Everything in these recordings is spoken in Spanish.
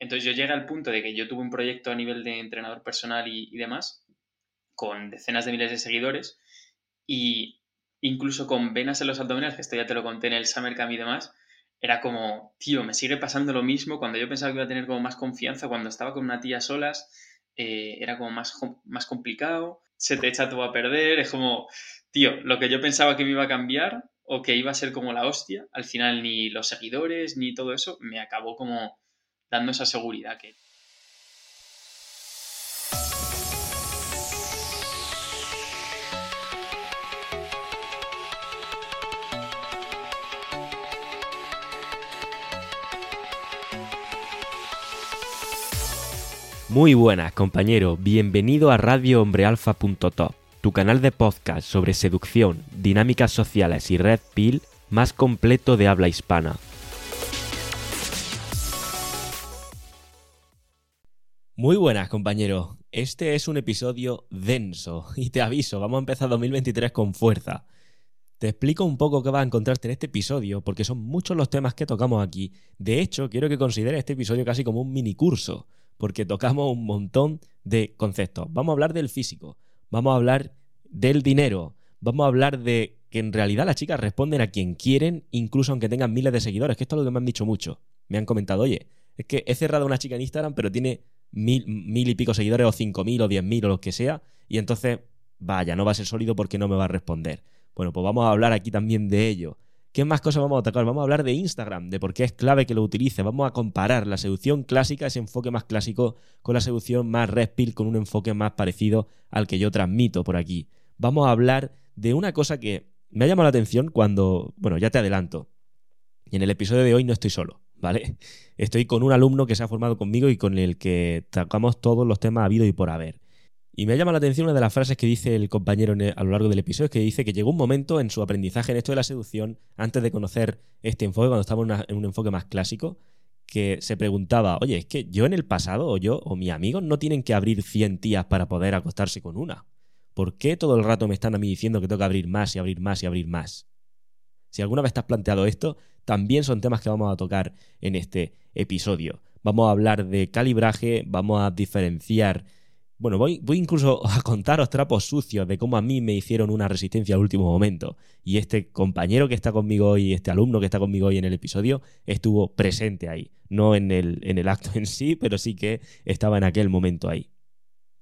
Entonces yo llegué al punto de que yo tuve un proyecto a nivel de entrenador personal y, demás, con decenas de miles de seguidores, y incluso con venas en los abdominales, que esto ya te lo conté en el Summer Camp y demás, era como, tío, me sigue pasando lo mismo. Cuando yo pensaba que iba a tener como más confianza, cuando estaba con una tía solas, eh, era como más, más complicado, se te echa todo a perder, es como, tío, lo que yo pensaba que me iba a cambiar o que iba a ser como la hostia, al final ni los seguidores ni todo eso me acabó como dando esa seguridad que... Muy buenas, compañero. Bienvenido a radiohombrealfa.top, tu canal de podcast sobre seducción, dinámicas sociales y red pill más completo de habla hispana. Muy buenas, compañero. Este es un episodio denso y te aviso, vamos a empezar 2023 con fuerza. Te explico un poco qué vas a encontrarte en este episodio porque son muchos los temas que tocamos aquí. De hecho, quiero que consideres este episodio casi como un mini curso porque tocamos un montón de conceptos. Vamos a hablar del físico, vamos a hablar del dinero, vamos a hablar de que en realidad las chicas responden a quien quieren, incluso aunque tengan miles de seguidores, que esto es lo que me han dicho mucho. Me han comentado, oye, es que he cerrado una chica en Instagram, pero tiene mil, mil y pico seguidores, o cinco mil, o diez mil, o lo que sea, y entonces, vaya, no va a ser sólido porque no me va a responder. Bueno, pues vamos a hablar aquí también de ello. ¿Qué más cosas vamos a tocar? Vamos a hablar de Instagram, de por qué es clave que lo utilice. Vamos a comparar la seducción clásica, ese enfoque más clásico, con la seducción más red con un enfoque más parecido al que yo transmito por aquí. Vamos a hablar de una cosa que me ha llamado la atención cuando, bueno, ya te adelanto. Y en el episodio de hoy no estoy solo, ¿vale? Estoy con un alumno que se ha formado conmigo y con el que tocamos todos los temas habido y por haber. Y me ha llamado la atención una de las frases que dice el compañero a lo largo del episodio, que dice que llegó un momento en su aprendizaje en esto de la seducción, antes de conocer este enfoque, cuando estaba en, un enfoque más clásico, que se preguntaba, oye, es que yo en el pasado, o yo, o mis amigos, no tienen que abrir 100 tías para poder acostarse con una. ¿Por qué todo el rato me están a mí diciendo que tengo que abrir más y abrir más y abrir más? Si alguna vez te has planteado esto, también son temas que vamos a tocar en este episodio. Vamos a hablar de calibraje, vamos a diferenciar bueno, voy, incluso a contaros trapos sucios de cómo a mí me hicieron una resistencia al último momento. Y este compañero que está conmigo hoy, este alumno que está conmigo hoy en el episodio, estuvo presente ahí. No en el, en el acto en sí, pero sí que estaba en aquel momento ahí.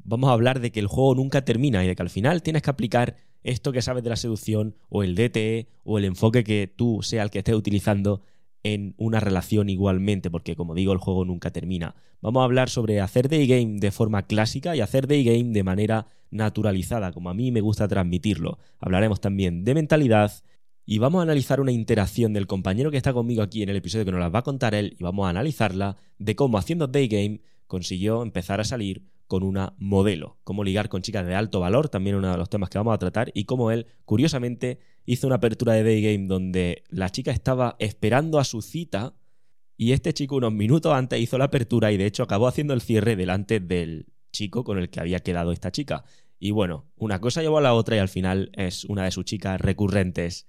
Vamos a hablar de que el juego nunca termina y de que al final tienes que aplicar esto que sabes de la seducción o el DTE o el enfoque que tú sea el que estés utilizando en una relación igualmente, porque como digo, el juego nunca termina. Vamos a hablar sobre hacer day game de forma clásica y hacer day game de manera naturalizada, como a mí me gusta transmitirlo. Hablaremos también de mentalidad y vamos a analizar una interacción del compañero que está conmigo aquí en el episodio que nos la va a contar él y vamos a analizarla de cómo haciendo day game consiguió empezar a salir con una modelo, cómo ligar con chicas de alto valor, también uno de los temas que vamos a tratar, y cómo él, curiosamente, hizo una apertura de Day Game donde la chica estaba esperando a su cita y este chico unos minutos antes hizo la apertura y de hecho acabó haciendo el cierre delante del chico con el que había quedado esta chica. Y bueno, una cosa llevó a la otra y al final es una de sus chicas recurrentes.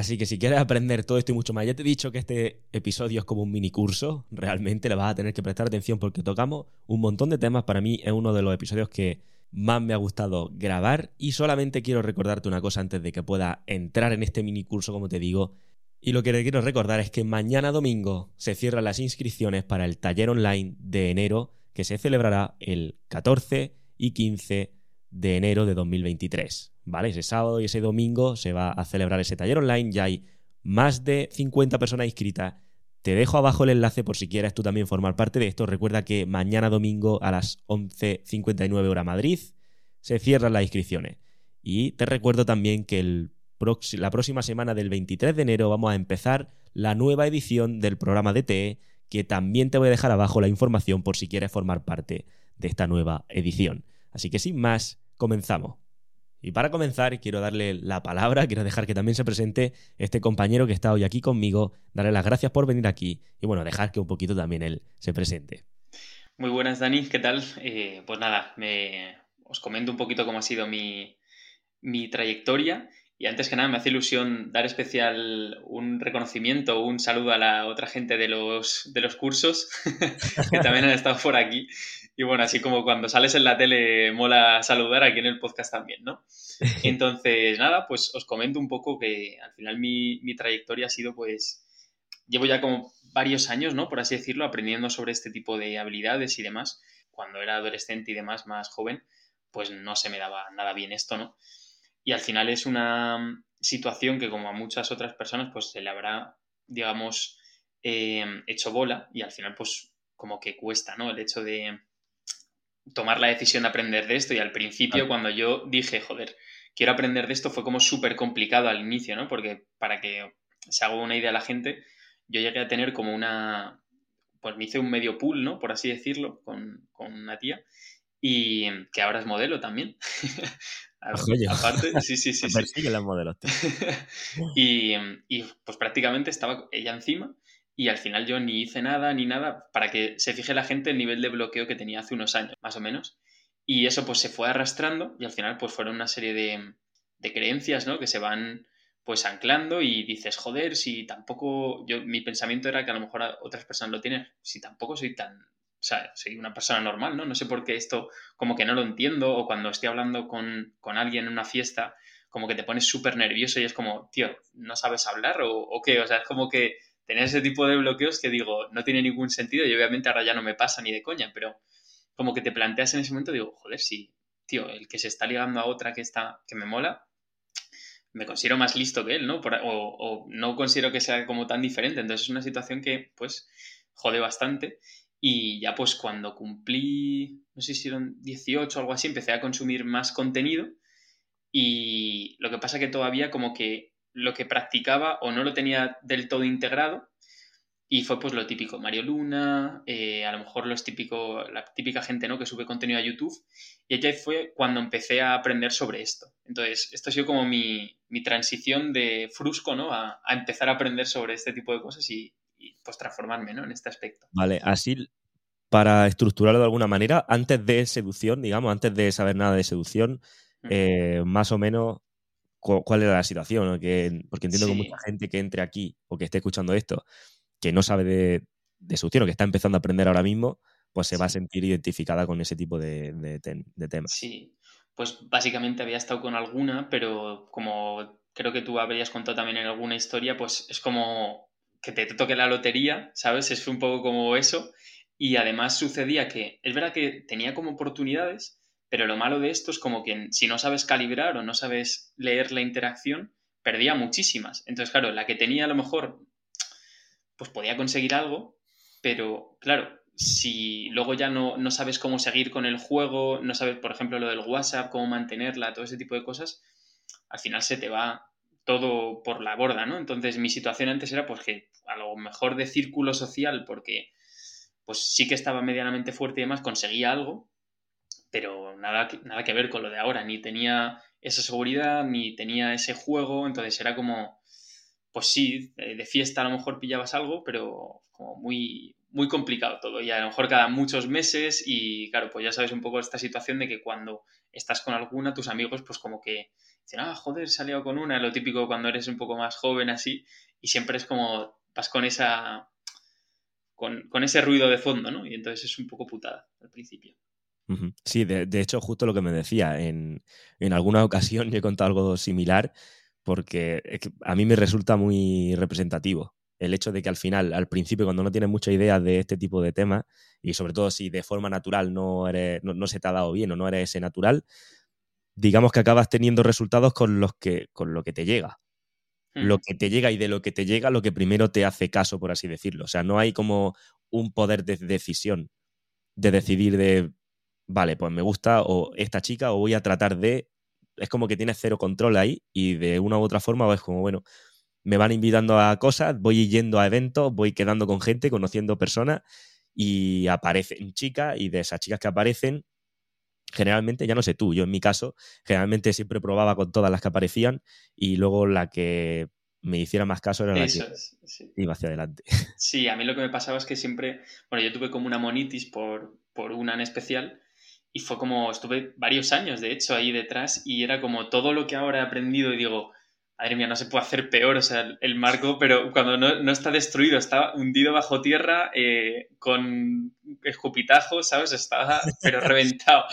Así que si quieres aprender todo esto y mucho más, ya te he dicho que este episodio es como un mini curso, realmente le vas a tener que prestar atención porque tocamos un montón de temas. Para mí es uno de los episodios que más me ha gustado grabar y solamente quiero recordarte una cosa antes de que pueda entrar en este mini curso, como te digo. Y lo que te quiero recordar es que mañana domingo se cierran las inscripciones para el taller online de enero que se celebrará el 14 y 15 de enero de 2023. ¿Vale? Ese sábado y ese domingo se va a celebrar ese taller online. Ya hay más de 50 personas inscritas te dejo abajo el enlace por si quieres tú también formar parte de esto. Recuerda que mañana domingo a las 11.59 hora Madrid se cierran las inscripciones. Y te recuerdo también que la próxima semana del 23 de enero vamos a empezar la nueva edición del programa DTE, que también te voy a dejar abajo la información por si quieres formar parte de esta nueva edición. Así que sin más, comenzamos. Y para comenzar, quiero darle la palabra, quiero dejar que también se presente este compañero que está hoy aquí conmigo, darle las gracias por venir aquí y bueno, dejar que un poquito también él se presente. Muy buenas, Dani, ¿qué tal? Eh, pues nada, me, os comento un poquito cómo ha sido mi, mi trayectoria Y antes que nada me hace ilusión dar especial un reconocimiento, un saludo a la otra gente de los, de los cursos que también han estado por aquí. Y bueno, así como cuando sales en la tele mola saludar aquí en el podcast también, ¿no? Entonces, nada, pues os comento un poco que al final mi, mi trayectoria ha sido pues, llevo ya como varios años, ¿no? Por así decirlo, aprendiendo sobre este tipo de habilidades y demás. Cuando era adolescente y demás, más joven, pues no se me daba nada bien esto, ¿no? Y al final es una situación que como a muchas otras personas pues se le habrá, digamos, eh, hecho bola y al final pues como que cuesta, ¿no? El hecho de tomar la decisión de aprender de esto y al principio cuando yo dije, joder, quiero aprender de esto fue como súper complicado al inicio, ¿no? Porque para que se haga una idea a la gente, yo llegué a tener como una, pues me hice un medio pool, ¿no? Por así decirlo, con, con una tía y que ahora es modelo también. Aparte, sí, sí, sí. Persiguen las modelos. y, y pues prácticamente estaba ella encima y al final yo ni hice nada ni nada para que se fije la gente el nivel de bloqueo que tenía hace unos años, más o menos. Y eso pues se fue arrastrando y al final pues fueron una serie de, de creencias, ¿no? Que se van pues anclando y dices, joder, si tampoco, yo, mi pensamiento era que a lo mejor otras personas lo tienen, si tampoco soy tan, o sea, soy una persona normal, ¿no? No sé por qué esto como que no lo entiendo o cuando estoy hablando con, alguien en una fiesta como que te pones súper nervioso y es como, tío, ¿no sabes hablar o, o, qué? O sea, es como que tener ese tipo de bloqueos que digo, no tiene ningún sentido y obviamente ahora ya no me pasa ni de coña, pero como que te planteas en ese momento, digo, joder, sí, tío, el que se está ligando a otra que está, que me mola, me considero más listo que él, ¿no? o, no considero que sea como tan diferente, entonces es una situación que, pues, jode bastante y ya pues cuando cumplí, no sé si eran 18 o algo así, empecé a consumir más contenido y lo que pasa que todavía como que lo que practicaba o no lo tenía del todo integrado y fue pues lo típico, Mario Luna, eh, a lo mejor los típico, la típica gente ¿no? que sube contenido a YouTube y allá fue cuando empecé a aprender sobre esto. Entonces, esto ha sido como mi, mi transición de frusco ¿no? a, a empezar a aprender sobre este tipo de cosas y, y pues transformarme ¿no? en este aspecto. Vale, así para estructurarlo de alguna manera, antes de seducción, digamos, antes de saber nada de seducción, eh, más o menos cuál era la situación, porque entiendo que mucha gente que entre aquí o que esté escuchando esto, que no sabe de, de, seducción o que está empezando a aprender ahora mismo, pues se va a sentir identificada con ese tipo de, de temas. Sí, pues básicamente había estado con alguna, pero como creo que tú habrías contado también en alguna historia, pues es como que te toque la lotería, ¿sabes? Es un poco como eso. Y además sucedía que es verdad que tenía como oportunidades, pero lo malo de esto es como que si no sabes calibrar o no sabes leer la interacción, perdía muchísimas. Entonces, claro, la que tenía a lo mejor, pues podía conseguir algo, pero claro, si luego ya no, no sabes cómo seguir con el juego, no sabes, por ejemplo, lo del WhatsApp, cómo mantenerla, todo ese tipo de cosas, al final se te va todo por la borda, ¿no? Entonces mi situación antes era pues que a lo mejor de círculo social, porque pues sí que estaba medianamente fuerte y demás, conseguía algo, pero nada, nada que ver con lo de ahora, ni tenía esa seguridad, ni tenía ese juego, entonces era como, pues sí, de fiesta a lo mejor pillabas algo, pero como muy, muy complicado todo, y a lo mejor cada muchos meses, y claro, pues ya sabes un poco esta situación de que cuando estás con alguna, tus amigos pues como que dicen, ah, joder, he salido con una, lo típico cuando eres un poco más joven así, y siempre es como, vas con esa, con, ese ruido de fondo, ¿no? Y entonces es un poco putada al principio. Sí, de, hecho, justo lo que me decía, en, en alguna ocasión yo he contado algo similar, porque a mí me resulta muy representativo el hecho de que al final, al principio, cuando no tienes mucha idea de este tipo de temas, y sobre todo si de forma natural no, eres, no, se te ha dado bien o no eres ese natural, digamos que acabas teniendo resultados con los que, con lo que te llega. Lo mm. que te llega y de lo que te llega, lo que primero te hace caso, por así decirlo. O sea, no hay como un poder de decisión de decidir de, vale, pues me gusta o esta chica o voy a tratar de... Es como que tienes cero control ahí y de una u otra forma es como, bueno, me van invitando a cosas, voy yendo a eventos, voy quedando con gente, conociendo personas y aparecen chicas y de esas chicas que aparecen generalmente, ya no sé tú, yo en mi caso, generalmente siempre probaba con todas las que aparecían y luego la que me hiciera más caso era la que iba hacia adelante. Sí, a mí lo que me pasaba es que siempre, bueno, yo tuve como una monitis por, por una en especial y fue como, estuve varios años, de hecho, ahí detrás y era como todo lo que ahora he aprendido y digo, madre mía, no se puede hacer peor, o sea, el marco, pero cuando no, está destruido, está hundido bajo tierra eh, con escupitajo, ¿sabes? Estaba, pero reventado,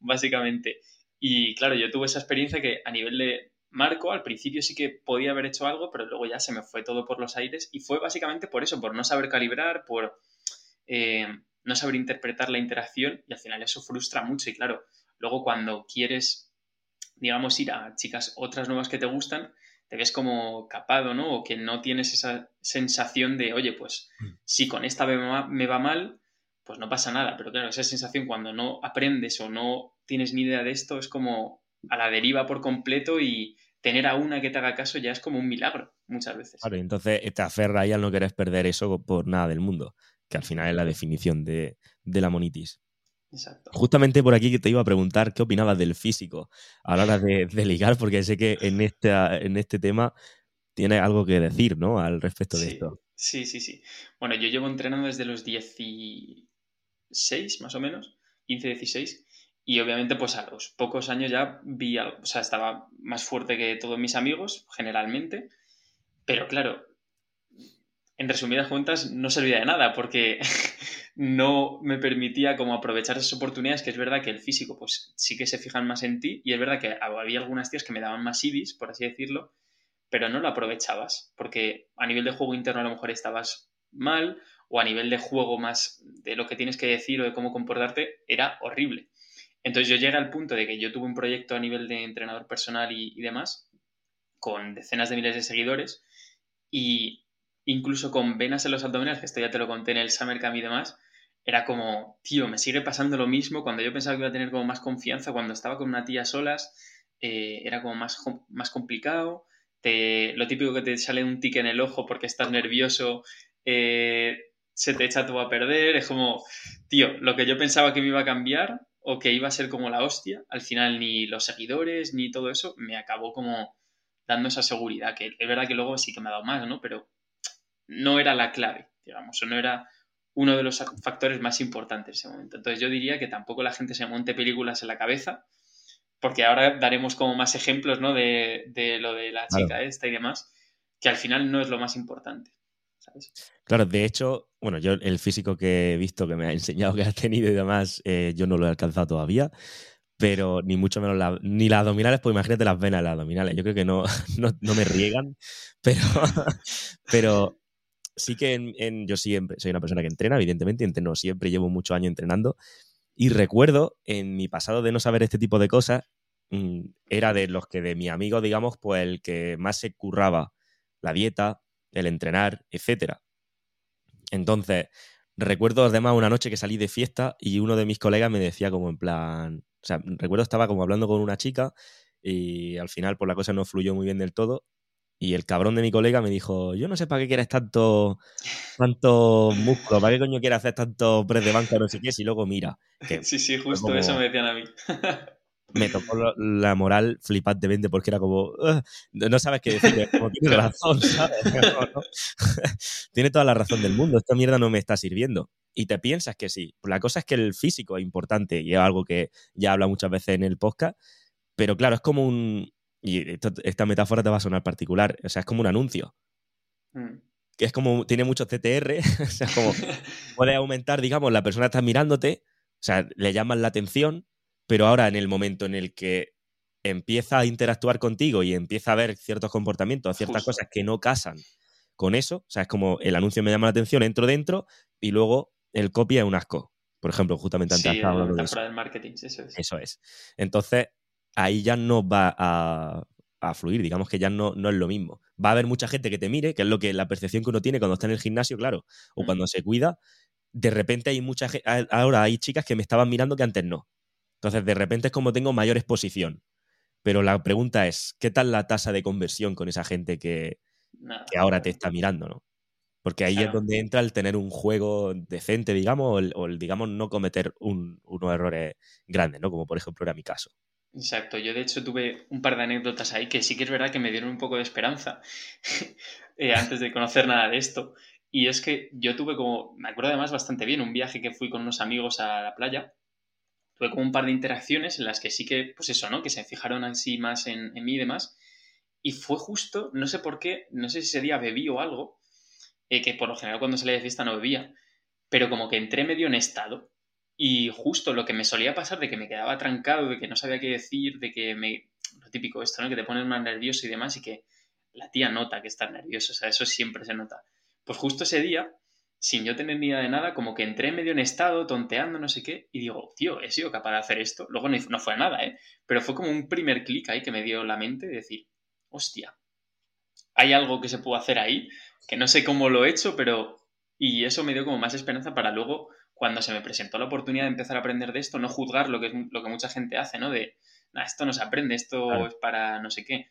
básicamente. Y claro, yo tuve esa experiencia que a nivel de marco, al principio sí que podía haber hecho algo, pero luego ya se me fue todo por los aires y fue básicamente por eso, por no saber calibrar, por eh, no saber interpretar la interacción y al final eso frustra mucho y claro, luego cuando quieres digamos, ir a chicas otras nuevas que te gustan, te ves como capado, ¿no? O que no tienes esa sensación de, oye, pues mm. si con esta me va mal, pues no pasa nada. Pero claro, esa sensación cuando no aprendes o no tienes ni idea de esto es como a la deriva por completo y tener a una que te haga caso ya es como un milagro muchas veces. Claro, entonces te aferra y al no querer perder eso por nada del mundo, que al final es la definición de, de la monitis. Justamente por aquí que te iba a preguntar qué opinabas del físico a la hora de, ligar, porque sé que en, en este tema tienes algo que decir, ¿no? Al respecto de esto. Sí, sí, sí. Bueno, yo llevo entrenando desde los 16, más o menos, 15, 16, y obviamente pues a los pocos años ya vi, o sea, estaba más fuerte que todos mis amigos, generalmente, pero claro, en resumidas cuentas no servía de nada porque no me permitía como aprovechar esas oportunidades, que es verdad que el físico pues sí que se fijan más en ti y es verdad que había algunas tías que me daban más ibis, por así decirlo, pero no lo aprovechabas porque a nivel de juego interno a lo mejor estabas mal o a nivel de juego más de lo que tienes que decir o de cómo comportarte era horrible. Entonces yo llegué al punto de que yo tuve un proyecto a nivel de entrenador personal y, y demás con decenas de miles de seguidores y incluso con venas en los abdominales, que esto ya te lo conté en el Summer Camp y demás, era como, tío, me sigue pasando lo mismo cuando yo pensaba que iba a tener como más confianza, cuando estaba con una tía solas, eh, era como más, más complicado. Te, lo típico que te sale un tique en el ojo porque estás nervioso, eh, se te echa todo a perder, es como, tío, lo que yo pensaba que me iba a cambiar o que iba a ser como la hostia, al final ni los seguidores ni todo eso me acabó como dando esa seguridad, que es verdad que luego sí que me ha dado más, ¿no? Pero no era la clave, digamos, o no era uno de los factores más importantes en ese momento. Entonces yo diría que tampoco la gente se monte películas en la cabeza, porque ahora daremos como más ejemplos ¿no? de, lo de la chica esta y demás, que al final no es lo más importante. Claro, de hecho, bueno, yo el físico que he visto que me ha enseñado que has tenido y demás, eh, yo no lo he alcanzado todavía, pero ni mucho menos ni las abdominales, pues imagínate las venas de las abdominales. Yo creo que no, no, no me riegan, pero, pero sí que en, yo siempre soy una persona que entrena, evidentemente, entreno siempre, llevo muchos años entrenando. Y recuerdo en mi pasado de no saber este tipo de cosas, mm, era de los que de mi amigo, digamos, pues el que más se curraba la dieta, el entrenar, etcétera. Entonces, recuerdo además una noche que salí de fiesta y uno de mis colegas me decía como en plan, o sea, recuerdo estaba como hablando con una chica y al final por pues, la cosa no fluyó muy bien del todo y el cabrón de mi colega me dijo, yo no sé para qué quieres tanto, tanto músculo, para qué coño quieres hacer tanto press de banca, no sé qué, si luego mira. sí, sí, justo eso me decían a mí. me tocó la moral flipantemente porque era como, no sabes qué decir, como tiene razón, ¿sabes? tiene toda la razón del mundo, esta mierda no me está sirviendo. Y te piensas que sí. La cosa es que el físico es importante y es algo que ya habla muchas veces en el podcast, pero claro, es como un, y esta metáfora te va a sonar particular, o sea, es como un anuncio. Mm. Que es como, tiene muchos CTR, o sea, como puede aumentar, digamos, la persona está mirándote, o sea, le llaman la atención, pero ahora en el momento en el que empieza a interactuar contigo y empieza a ver ciertos comportamientos, ciertas cosas que no casan con eso, o sea, es como el anuncio me llama la atención, entro dentro y luego el copia es un asco. Por ejemplo, justamente antes sí, hablando de eso. del marketing, eso es. Eso es. Entonces, ahí ya no va a, fluir, digamos que ya no, no es lo mismo. Va a haber mucha gente que te mire, que es lo que la percepción que uno tiene cuando está en el gimnasio, claro, o cuando se cuida. De repente hay mucha ahora hay chicas que me estaban mirando que antes no. Entonces, de repente es como tengo mayor exposición. Pero la pregunta es, ¿qué tal la tasa de conversión con esa gente que, que ahora te está mirando, no? Porque ahí es donde entra el tener un juego decente, digamos, o el, digamos, no cometer unos errores grandes, ¿no? Como por ejemplo era mi caso. Exacto, yo de hecho tuve un par de anécdotas ahí que sí que es verdad que me dieron un poco de esperanza eh, antes de conocer nada de esto. Y es que yo tuve como, me acuerdo además bastante bien, un viaje que fui con unos amigos a la playa. Tuve como un par de interacciones en las que sí que, pues eso, ¿no? Que se fijaron así más en, en mí y demás. Y fue justo, no sé por qué, no sé si ese día bebí o algo, eh, que por lo general cuando salía de fiesta no bebía, pero como que entré medio en estado. Y justo lo que me solía pasar de que me quedaba trancado, de que no sabía qué decir, de que me... Lo típico esto, ¿no? Que te pones más nervioso y demás y que la tía nota que estás nervioso, o sea, eso siempre se nota. Pues justo ese día, sin yo tener ni idea de nada, como que entré medio en estado, tonteando, no sé qué, y digo, tío, he sido capaz de hacer esto. Luego no fue nada, ¿eh? Pero fue como un primer clic ahí que me dio la mente de decir, hostia, hay algo que se puede hacer ahí, que no sé cómo lo he hecho, pero... Y eso me dio como más esperanza para luego, cuando se me presentó la oportunidad de empezar a aprender de esto, no juzgar lo que, es, lo que mucha gente hace, ¿no? De, esto no se aprende, esto es para no sé qué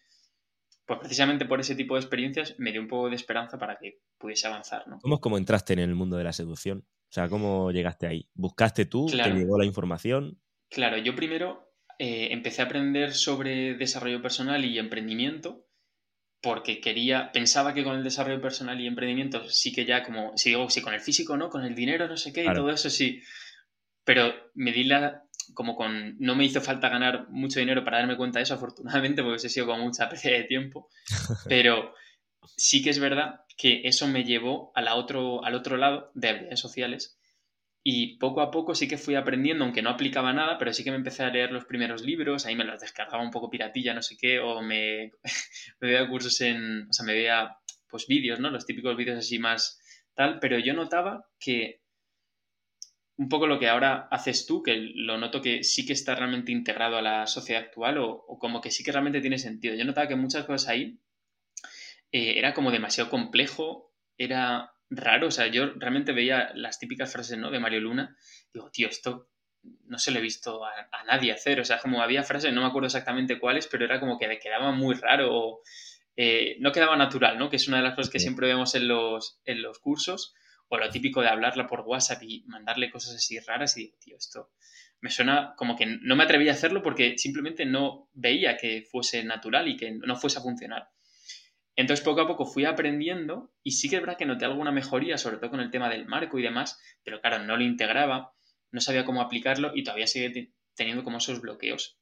pues precisamente por ese tipo de experiencias me dio un poco de esperanza para que pudiese avanzar, ¿no? ¿Cómo es como entraste en el mundo de la seducción? O sea, ¿cómo llegaste ahí? ¿Buscaste tú? ¿Te llegó la información? Claro, yo primero eh, empecé a aprender sobre desarrollo personal y emprendimiento porque quería, pensaba que con el desarrollo personal y emprendimiento sí que ya como, si digo, sí, con el físico, ¿no? Con el dinero, no sé qué, y todo eso sí. Pero me di la, como con, no me hizo falta ganar mucho dinero para darme cuenta de eso, afortunadamente, porque he sido con mucha pérdida de tiempo, pero sí que es verdad que eso me llevó a otro, al otro lado de habilidades sociales y poco a poco sí que fui aprendiendo, aunque no aplicaba nada, pero sí que me empecé a leer los primeros libros, ahí me los descargaba un poco piratilla, no sé qué, o me, me veía cursos en, o sea, me veía pues vídeos, ¿no? Los típicos vídeos así más tal, pero yo notaba que un poco lo que ahora haces tú, que lo noto que sí que está realmente integrado a la sociedad actual o, como que sí que realmente tiene sentido. Yo notaba que muchas cosas ahí eh, era como demasiado complejo, era raro, o sea, yo realmente veía las típicas frases, ¿no? De Mario Luna, digo, tío, esto no se lo he visto a, nadie hacer, o sea, como había frases, no me acuerdo exactamente cuáles, pero era como que quedaba muy raro, eh, no quedaba natural, ¿no? Que es una de las cosas que siempre vemos en los, en los cursos o lo típico de hablarla por WhatsApp y mandarle cosas así raras y digo, tío, esto me suena como que no me atreví a hacerlo porque simplemente no veía que fuese natural y que no fuese a funcionar. Entonces poco a poco fui aprendiendo y sí que es verdad que noté alguna mejoría, sobre todo con el tema del marco y demás, pero claro, no lo integraba, no sabía cómo aplicarlo y todavía sigue teniendo como esos bloqueos.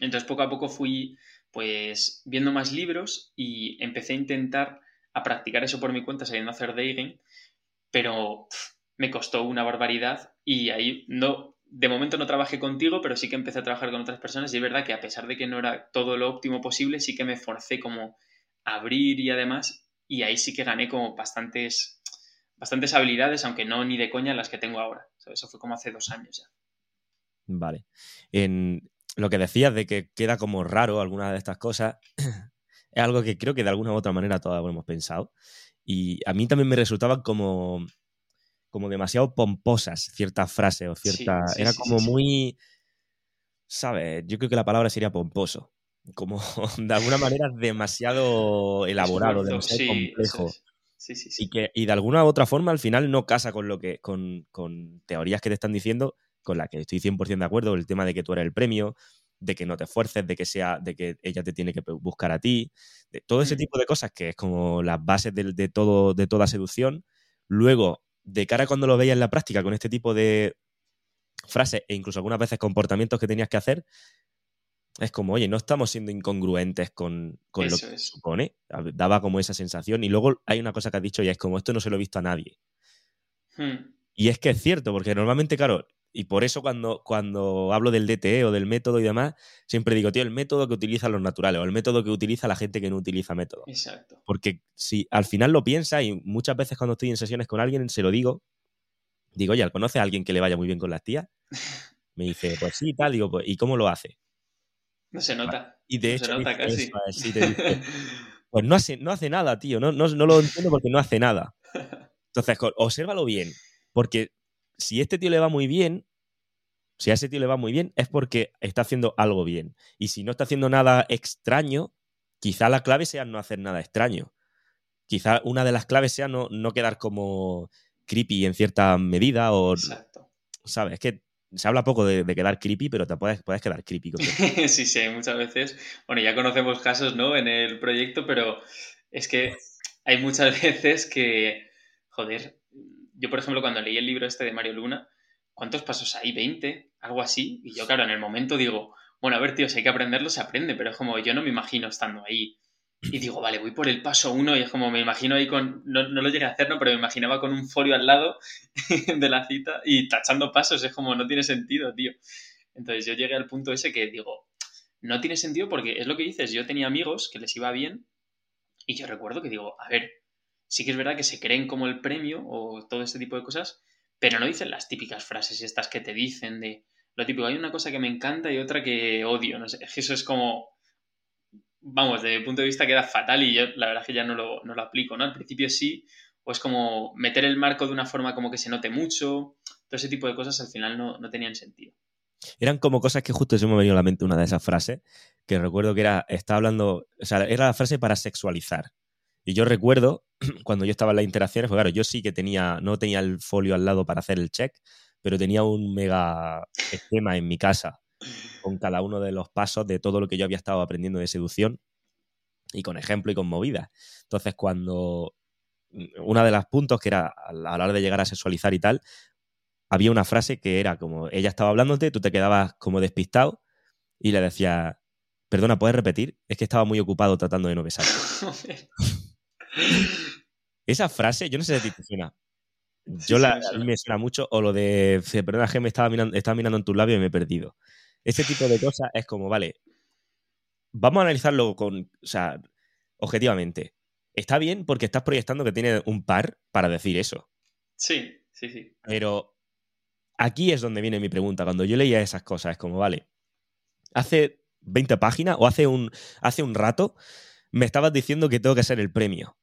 Entonces poco a poco fui pues viendo más libros y empecé a intentar a practicar eso por mi cuenta saliendo a hacer dating pero me costó una barbaridad y ahí no, de momento no trabajé contigo, pero sí que empecé a trabajar con otras personas y es verdad que a pesar de que no era todo lo óptimo posible, sí que me forcé como abrir y además, y ahí sí que gané como bastantes, bastantes habilidades, aunque no ni de coña las que tengo ahora. Eso fue como hace dos años ya. Vale. En lo que decías de que queda como raro alguna de estas cosas, es algo que creo que de alguna u otra manera todos hemos pensado. Y a mí también me resultaban como, como demasiado pomposas ciertas frases o ciertas... era como muy... ¿Sabes? Yo creo que la palabra sería pomposo. Como de alguna manera demasiado elaborado, demasiado complejo. Sí, sí, sí. Y, que, y de alguna u otra forma al final no casa con lo que con, con teorías que te están diciendo, con las que estoy 100% de acuerdo, el tema de que tú eres el premio, de que no te esfuerces, de que sea, de que ella te tiene que buscar a ti, de todo ese mm. tipo de cosas que es como las bases de, todo, de toda seducción. Luego, de cara a cuando lo veías en la práctica con este tipo de frases e incluso algunas veces comportamientos que tenías que hacer, es como, oye, no estamos siendo incongruentes con, lo que supone. Daba como esa sensación. Y luego hay una cosa que has dicho y es como, esto no se lo he visto a nadie. Hmm. Y es que es cierto, porque normalmente, claro, y por eso cuando, cuando hablo del DTE o del método y demás, siempre digo, tío, el método que utilizan los naturales o el método que utiliza la gente que no utiliza método. Exacto. Porque si al final lo piensa y muchas veces cuando estoy en sesiones con alguien se lo digo, digo, oye, ¿conoce a alguien que le vaya muy bien con las tías? Me dice, pues sí, tal, digo, pues, ¿y cómo lo hace? No se nota. Y de hecho, se nota casi. pues no hace, no hace nada, tío, no, no, no lo entiendo porque no hace nada. Entonces, obsérvalo bien, porque si este tío le va muy bien, si a ese tío le va muy bien, es porque está haciendo algo bien. Y si no está haciendo nada extraño, quizá la clave sea no hacer nada extraño. Quizá una de las claves sea no, no quedar como creepy en cierta medida o... Exacto. ¿Sabes? Es que se habla poco de, quedar creepy, pero te puedes, puedes quedar creepy. sí, sí, muchas veces. Bueno, ya conocemos casos, ¿no? En el proyecto, pero es que hay muchas veces que, joder, yo, por ejemplo, cuando leí el libro este de Mario Luna, ¿cuántos pasos hay? ¿20? Algo así. Y yo, claro, en el momento digo, bueno, a ver, tío, si hay que aprenderlo, se aprende, pero es como yo no me imagino estando ahí Y digo, vale, voy por el paso uno y es como me imagino ahí con, no, no lo llegué a hacer, ¿no? Pero me imaginaba con un folio al lado de la cita y tachando pasos, es como no tiene sentido, tío. Entonces yo llegué al punto ese que digo, no tiene sentido porque es lo que dices, yo tenía amigos que les iba bien y yo recuerdo que digo, a ver, sí que es verdad que se creen como el premio o todo este tipo de cosas, pero no dicen las típicas frases estas que te dicen de lo típico, hay una cosa que me encanta y otra que odio, no sé, eso es como, vamos, desde mi punto de vista queda fatal y yo la verdad es que ya no lo, no lo aplico, ¿no? Al principio sí, o es como meter el marco de una forma como que se note mucho, todo ese tipo de cosas al final no, no tenían sentido. Eran como cosas que justo se me ha venido a la mente una de esas frases, que recuerdo que era, estaba hablando, o sea, era la frase para sexualizar. Y yo recuerdo, cuando yo estaba en las interacciones, pues claro, yo sí que tenía, no tenía el folio al lado para hacer el check, pero tenía un mega esquema en mi casa con cada uno de los pasos de todo lo que yo había estado aprendiendo de seducción y con ejemplo y con movida. Entonces, cuando una de las puntos que era a la hora de llegar a sexualizar y tal, había una frase que era como, ella estaba hablándote, tú te quedabas como despistado y le decía, perdona, ¿puedes repetir? Es que estaba muy ocupado tratando de no besar. Esa frase, yo no sé si te suena. Yo la, me suena mucho, o lo de, perdona, que me estaba mirando, estaba mirando en tus labios y me he perdido. Ese tipo de cosas es como, vale, vamos a analizarlo con, o sea, objetivamente. Está bien porque estás proyectando que tiene un par para decir eso. Sí, sí, sí. Pero aquí es donde viene mi pregunta. Cuando yo leía esas cosas, es como, vale, hace 20 páginas o hace un, hace un rato me estabas diciendo que tengo que ser el premio.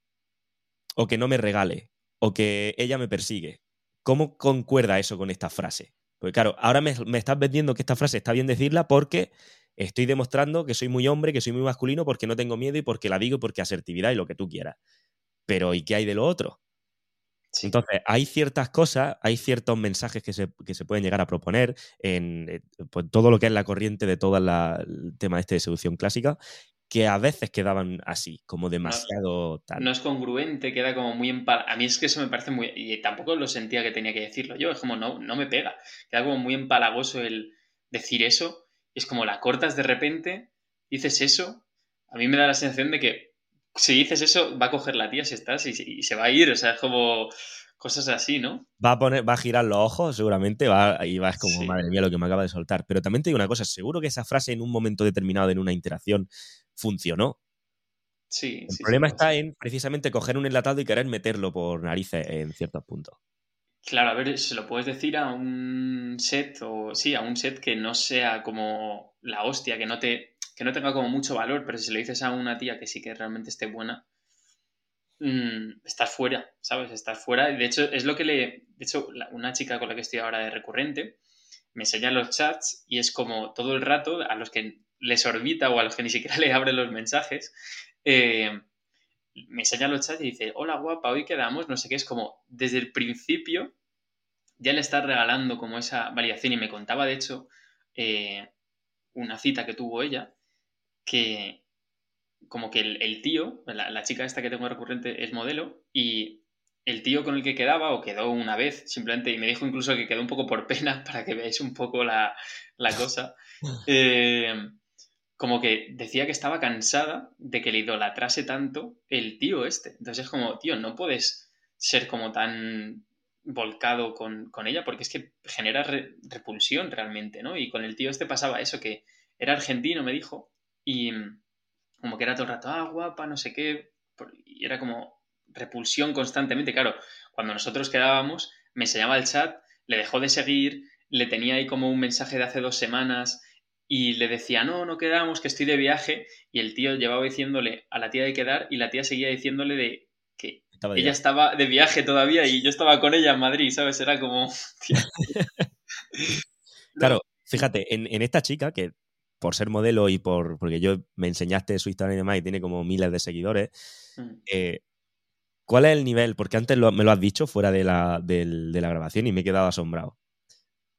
O que no me regale. O que ella me persigue. ¿Cómo concuerda eso con esta frase? Porque claro, ahora me, me estás vendiendo que esta frase está bien decirla porque estoy demostrando que soy muy hombre, que soy muy masculino, porque no tengo miedo y porque la digo y porque asertividad y lo que tú quieras. Pero ¿y qué hay de lo otro? Entonces, hay ciertas cosas, hay ciertos mensajes que se, pueden llegar a proponer en eh, pues, todo lo que es la corriente de todo el tema este de seducción clásica, que a veces quedaban así, como demasiado no, tal. No es congruente, queda como muy empalagoso. A mí es que eso me parece muy. Y tampoco lo sentía que tenía que decirlo yo, es como no, no me pega. Queda como muy empalagoso el decir eso. Es como la cortas de repente, dices eso. A mí me da la sensación de que si dices eso, va a coger la tía si estás y, se va a ir. O sea, es como cosas así, ¿no? Va a poner, va a girar los ojos, seguramente, va, y vas como, madre mía, lo que me acaba de soltar. Pero también te digo una cosa, seguro que esa frase en un momento determinado en una interacción funcionó. Sí. El problema está en precisamente coger un enlatado y querer meterlo por narices en ciertos puntos. Claro, a ver, se lo puedes decir a un set, o sí, a un set que no sea como la hostia, que no te que no tenga como mucho valor, pero si se lo dices a una tía que sí que realmente esté buena, mmm, estás fuera, ¿sabes? Estás fuera. De hecho, es lo que le. De hecho, una chica con la que estoy ahora de recurrente me enseña los chats y es como todo el rato a los que les orbita o a los que ni siquiera le abren los mensajes. Eh, me enseña los chats y dice, hola guapa, hoy quedamos, no sé qué, es como desde el principio ya le estás regalando como esa validación y me contaba de hecho eh, una cita que tuvo ella que como que el, tío, la, chica esta que tengo recurrente es modelo y el tío con el que quedaba o quedó una vez simplemente y me dijo incluso que quedó un poco por pena para que veáis un poco la, cosa, eh, como que decía que estaba cansada de que le idolatrase tanto el tío este. Entonces es como, tío, no puedes ser como tan volcado con, ella porque es que genera repulsión realmente, ¿no? Y con el tío este pasaba eso, que era argentino, me dijo, y como que era todo el rato, ah, guapa, no sé qué. Y era como repulsión constantemente. Claro, cuando nosotros quedábamos, me enseñaba el chat, le dejó de seguir, le tenía ahí como un mensaje de hace dos semanas y le decía, no, no quedamos, que estoy de viaje. Y el tío llevaba diciéndole a la tía de quedar y la tía seguía diciéndole de que ella estaba de viaje todavía y yo estaba con ella en Madrid, ¿sabes? Era como... claro, fíjate, en, en, esta chica, que por ser modelo y por porque yo me enseñaste su Instagram y demás y tiene como miles de seguidores, mm. eh, ¿cuál es el nivel? Porque antes me lo has dicho fuera de la, de la, grabación y me he quedado asombrado.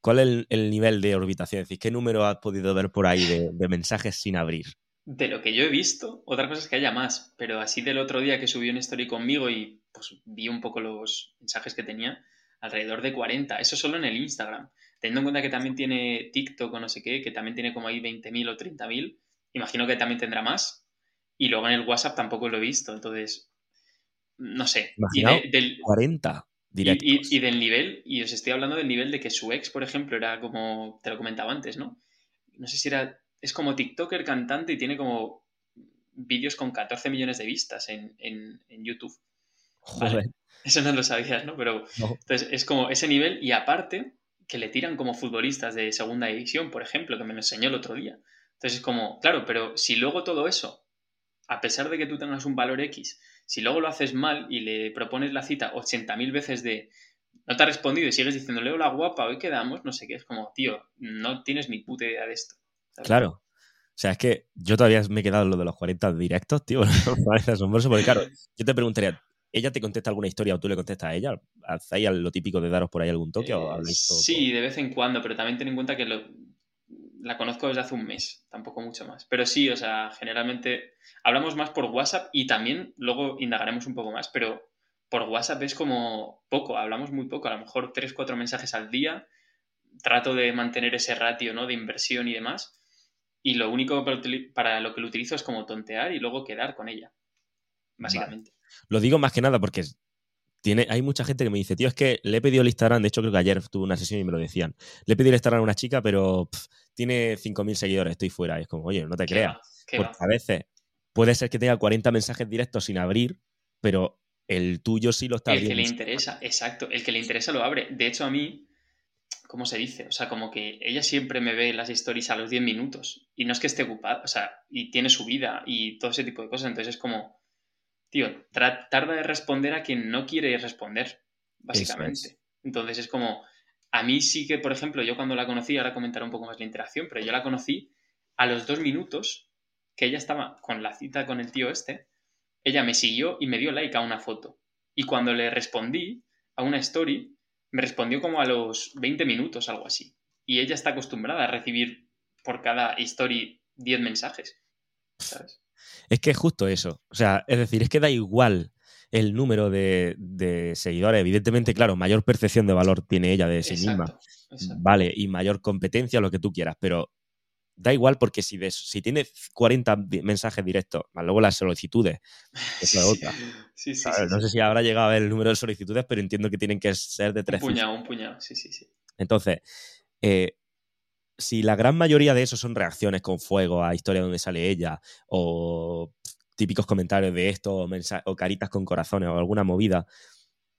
¿Cuál es el, nivel de orbitación? Es decir, ¿qué número has podido ver por ahí de, mensajes sin abrir? De lo que yo he visto, otra cosa es que haya más, pero así del otro día que subió una story conmigo y pues vi un poco los mensajes que tenía, alrededor de 40, eso solo en el Instagram. Teniendo en cuenta que también tiene TikTok o no sé qué, que también tiene como ahí 20.000 o 30.000, imagino que también tendrá más. y luego en el WhatsApp tampoco lo he visto. Entonces, no sé. Y del, 40 directos. Y, y, del nivel, y os estoy hablando del nivel de que su ex, por ejemplo, era como, te lo comentaba antes, ¿no? No sé si era, es como TikToker cantante y tiene como vídeos con 14 millones de vistas en, YouTube. Joder. Eso no lo sabías, ¿no? Pero entonces es como ese nivel y aparte que le tiran como futbolistas de segunda división, por ejemplo, que me lo enseñó el otro día. Entonces es como, claro, pero si luego todo eso, a pesar de que tú tengas un valor X, si luego lo haces mal y le propones la cita 80.000 veces de no te ha respondido y sigues diciéndole hola guapa, hoy quedamos, no sé qué, es como, tío, no tienes ni puta idea de esto. Claro. O sea, es que yo todavía me he quedado en lo de los 40 directos, tío. Me parece asombroso porque, claro, yo te preguntaría, ¿ella te contesta alguna historia o tú le contestas a ella? ¿Hacéis lo típico de daros por ahí algún toque? o eh, sí, de vez en cuando, pero también ten en cuenta que la conozco desde hace un mes, tampoco mucho más. Pero sí, o sea, generalmente hablamos más por WhatsApp y también luego indagaremos un poco más, pero por WhatsApp es como poco, hablamos muy poco, a lo mejor 3, 4 mensajes al día. Trato de mantener ese ratio ¿no? de inversión y demás y lo único para lo que lo utilizo es como tontear y luego quedar con ella, básicamente. Lo digo más que nada porque tiene, hay mucha gente que me dice, tío, es que le he pedido el Instagram, de hecho creo que ayer tuve una sesión y me lo decían, le he pedido el Instagram a una chica, pero tiene 5.000 seguidores, estoy fuera. Y es como, oye, no te creas. porque a veces puede ser que tenga 40 mensajes directos sin abrir, pero el tuyo sí lo está abriendo. El que le interesa, exacto, el que le interesa lo abre. De hecho, a mí ¿cómo se dice? O sea, como que ella siempre me ve las stories a los 10 minutos y no es que esté ocupada, o sea, y tiene su vida y todo ese tipo de cosas, entonces es como, tío, tarda de responder a quien no quiere responder, básicamente. Entonces es como, a mí sí que, por ejemplo, yo cuando la conocí, ahora comentaré un poco más la interacción, pero yo la conocí a los dos minutos que ella estaba con la cita con el tío este, ella me siguió y me dio like a una foto. Y cuando le respondí a una story, me respondió como a los 20 minutos, algo así. Y ella está acostumbrada a recibir por cada story 10 mensajes. Es que es justo eso. O sea, es decir, es que da igual el número de, seguidores. Evidentemente, claro, mayor percepción de valor tiene ella de sí misma. Vale, y mayor competencia, lo que tú quieras, pero da igual porque si, si tiene 40 mensajes directos, más luego las solicitudes, es la otra. no sé si habrá llegado a ver el número de solicitudes, pero entiendo que tienen que ser de tres. Un puñado, un puñado, sí, sí, sí. Entonces, eh, si la gran mayoría de esos son reacciones con fuego a historia donde sale ella, o típicos comentarios de esto, o, o caritas con corazones, o alguna movida,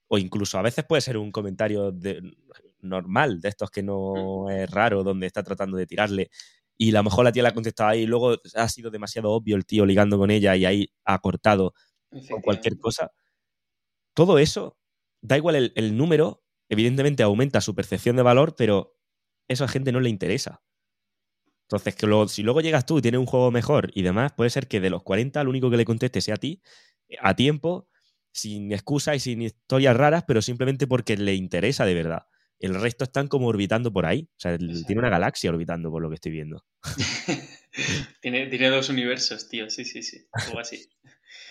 o incluso a veces puede ser un comentario de, normal, de estos que no mm. es raro, donde está tratando de tirarle y a lo mejor la tía la ha contestado ahí y luego ha sido demasiado obvio el tío ligando con ella y ahí ha cortado o cualquier cosa. Todo eso, da igual el, número, evidentemente aumenta su percepción de valor, pero eso a gente no le interesa. Entonces, que si luego llegas tú y tienes un juego mejor y demás, puede ser que de los 40 lo único que le conteste sea a ti, a tiempo, sin excusa y sin historias raras, pero simplemente porque le interesa de verdad. El resto están como orbitando por ahí. O sea, tiene una galaxia orbitando por lo que estoy viendo. tiene, tiene, dos universos, tío. Sí, sí, sí. Algo así.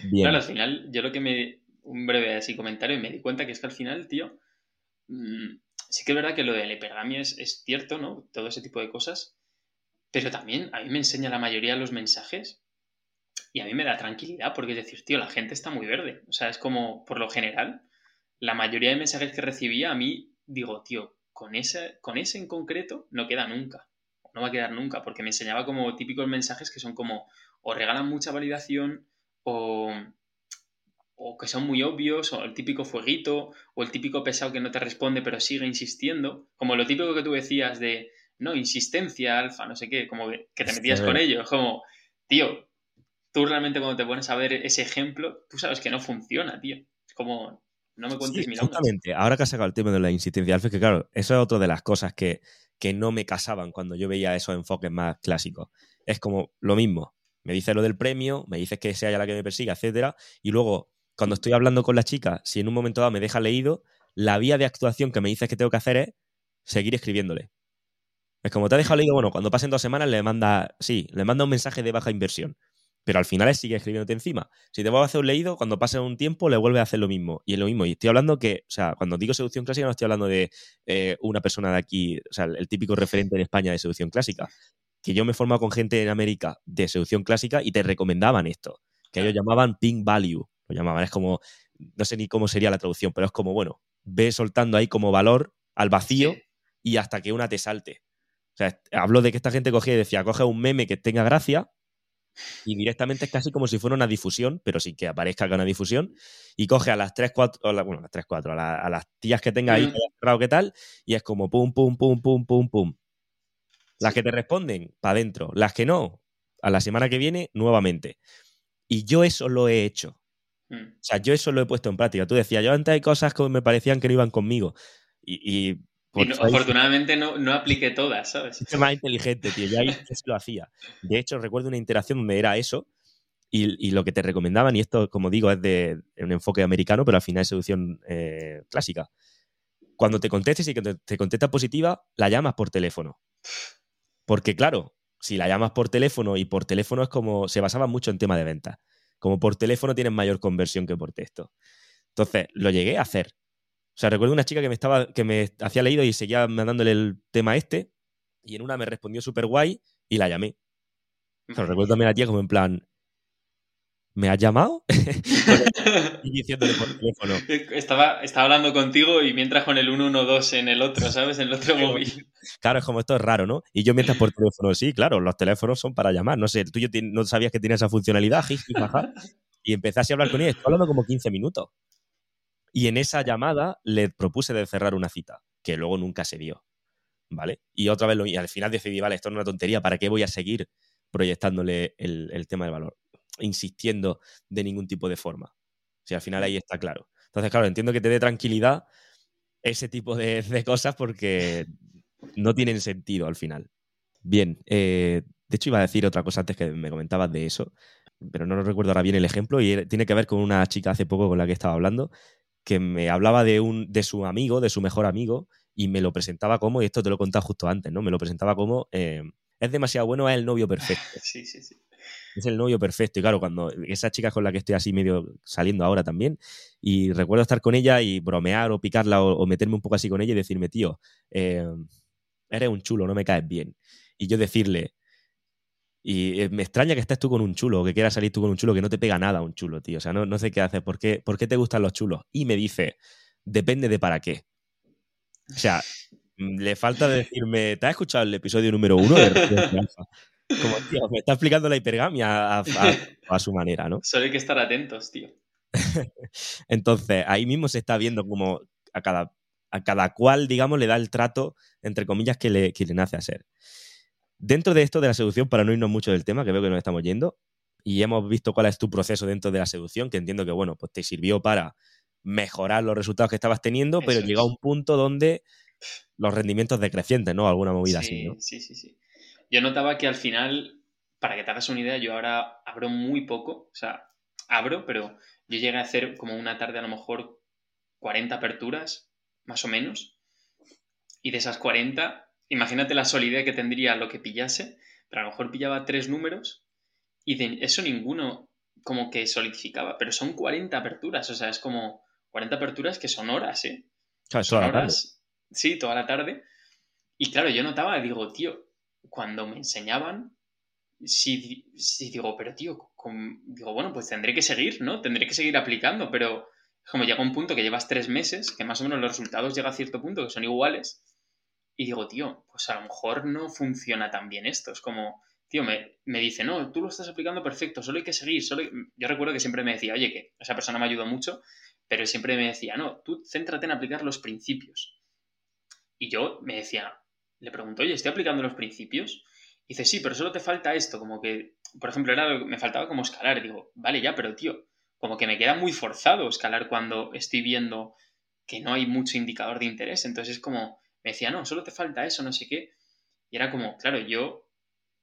Bien. Claro, al final, yo lo que me. Un breve así comentario y me di cuenta que es que al final, tío. Mm, sí que es verdad que lo de la hipergamia es, es cierto, ¿no? Todo ese tipo de cosas. Pero también a mí me enseña la mayoría de los mensajes y a mí me da tranquilidad porque es decir, tío, la gente está muy verde. O sea, es como, por lo general, la mayoría de mensajes que recibía a mí digo, tío, con ese, con ese en concreto no queda nunca. No va a quedar nunca, porque me enseñaba como típicos mensajes que son como o regalan mucha validación o, o que son muy obvios, o el típico fueguito, o el típico pesado que no te responde pero sigue insistiendo. Como lo típico que tú decías de, no, insistencia, alfa, no sé qué, como que, te metías con ello. Como, tío, tú realmente cuando te pones a ver ese ejemplo, tú sabes que no funciona, tío. Es como, no me cuentes sí, Exactamente. Ahora que has sacado el tema de la insistencia alfa, que claro, eso es otra de las cosas que, que no me casaban cuando yo veía esos enfoques más clásicos. Es como lo mismo. Me dices lo del premio, me dices que sea ella la que me persiga, etcétera, y luego, cuando estoy hablando con la chica, si en un momento dado me deja leído, la vía de actuación que me dices que tengo que hacer es seguir escribiéndole. Es como te ha dejado leído, bueno, cuando pasen dos semanas le manda, sí, le manda un mensaje de baja inversión pero al final sigue escribiéndote encima. Si te vuelve a hacer un leído, cuando pase un tiempo le vuelve a hacer lo mismo. Y es lo mismo. Y estoy hablando que, o sea, cuando digo seducción clásica no estoy hablando de eh, una persona de aquí, o sea, el típico referente en España de seducción clásica. Que yo me he formado con gente en América de seducción clásica y te recomendaban esto. que ellos llamaban ping value, lo llamaban, es como, no sé ni cómo sería la traducción, pero es como, bueno, ve soltando ahí como valor al vacío y hasta que una te salte. O sea, hablo de que esta gente cogía y decía, coge un meme que tenga gracia y directamente es casi como si fuera una difusión, pero sin que aparezca que una difusión, y coge a las 3, 4, bueno, a las 3, 4, a, las tías que tenga ahí mm. cerrado que tal, y es como pum, pum, pum, pum, pum, pum. Las que te responden, para adentro. Las que no, a la semana que viene, nuevamente. Y yo eso lo he hecho. Mm. O sea, yo eso lo he puesto en práctica. Tú decías, yo antes hay cosas que me parecían que no iban conmigo. Y, afortunadamente no, no, apliqué todas, ¿sabes? Es más inteligente, tío. Ahí lo hacía. De hecho, recuerdo una interacción donde era eso. Y, lo que te recomendaban, y esto, como digo, es de un enfoque americano, pero al final es seducción eh, clásica. Cuando te contestes y que te, te contesta positiva, la llamas por teléfono. Porque, claro, si la llamas por teléfono y por teléfono es como. Se basaba mucho en tema de venta. Como por teléfono tienes mayor conversión que por texto. Entonces, lo llegué a hacer. O sea, recuerdo una chica que me estaba, que me hacía leído y seguía mandándole el tema este, y en una me respondió súper guay y la llamé. Pero recuerdo también a la tía como en plan, ¿me has llamado? y diciéndole por teléfono. Estaba, estaba hablando contigo y mientras con el 112 en el otro, ¿sabes? En el otro móvil. Claro, es como esto es raro, ¿no? Y yo mientras por teléfono, sí, claro, los teléfonos son para llamar. No sé, tú yo no sabías que tenía esa funcionalidad, y empecé a hablar con ella. Estoy hablando como 15 minutos. Y en esa llamada le propuse de cerrar una cita, que luego nunca se dio. ¿Vale? Y otra vez lo, y al final decidí, vale, esto es una tontería, ¿para qué voy a seguir proyectándole el, tema del valor? Insistiendo de ningún tipo de forma. Si al final ahí está claro. Entonces, claro, entiendo que te dé tranquilidad ese tipo de, cosas porque no tienen sentido al final. Bien, eh, de hecho iba a decir otra cosa antes que me comentabas de eso, pero no recuerdo ahora bien el ejemplo y tiene que ver con una chica hace poco con la que estaba hablando que me hablaba de, un, de su amigo, de su mejor amigo, y me lo presentaba como, y esto te lo he contado justo antes, ¿no? Me lo presentaba como, eh, es demasiado bueno, es el novio perfecto. Sí, sí, sí. Es el novio perfecto. Y claro, cuando esa chica con la que estoy así medio saliendo ahora también, y recuerdo estar con ella y bromear o picarla o, meterme un poco así con ella y decirme, tío, eh, eres un chulo, no me caes bien. Y yo decirle, y eh, me extraña que estés tú con un chulo, o que quieras salir tú con un chulo, que no te pega nada un chulo, tío. O sea, no, no sé qué haces, ¿por qué, ¿por qué te gustan los chulos? Y me dice, depende de para qué. O sea, mm, le falta decirme, ¿te has escuchado el episodio número uno de, Como, tío, me está explicando la hipergamia a, su manera, ¿no? Solo hay que estar atentos, tío. Entonces, ahí mismo se está viendo como a cada, a cada cual, digamos, le da el trato, entre comillas, que le, que le nace a ser. Dentro de esto de la seducción, para no irnos mucho del tema, que veo que nos estamos yendo, y hemos visto cuál es tu proceso dentro de la seducción, que entiendo que, bueno, pues te sirvió para mejorar los resultados que estabas teniendo, pero llega a un punto donde los rendimientos decrecientes, ¿no? Alguna movida así, ¿no? Sí, sí, sí. Yo notaba que al final, para que te hagas una idea, yo ahora abro muy poco, o sea, abro, pero yo llegué a hacer como una tarde a lo mejor 40 aperturas, más o menos, y de esas 40 imagínate la solidez que tendría lo que pillase, pero a lo mejor pillaba tres números y de eso ninguno como que solidificaba, pero son 40 aperturas, o sea, es como 40 aperturas que son horas, ¿eh? Claro, son horas. Sí, toda la tarde. Y claro, yo notaba, digo, tío, cuando me enseñaban, sí, digo, pero tío, digo, bueno, pues tendré que seguir, ¿no? Tendré que seguir aplicando, pero como llega un punto que llevas tres meses, que más o menos los resultados llegan a cierto punto que son iguales, y digo, tío, pues a lo mejor no funciona tan bien esto. Es como, tío, me, me dice, no, tú lo estás aplicando perfecto, solo hay que seguir. Solo Yo recuerdo que siempre me decía, oye, que esa persona me ayudó mucho, pero siempre me decía, no, tú céntrate en aplicar los principios. Y yo me decía, le pregunto, oye, ¿estoy aplicando los principios? Y dice, sí, pero solo te falta esto, como que, por ejemplo, era, me faltaba como escalar. Digo, vale, ya, pero tío, como que me queda muy forzado escalar cuando estoy viendo que no hay mucho indicador de interés. Entonces es como, me decía, no, solo te falta eso, no sé qué. Y era como, claro, yo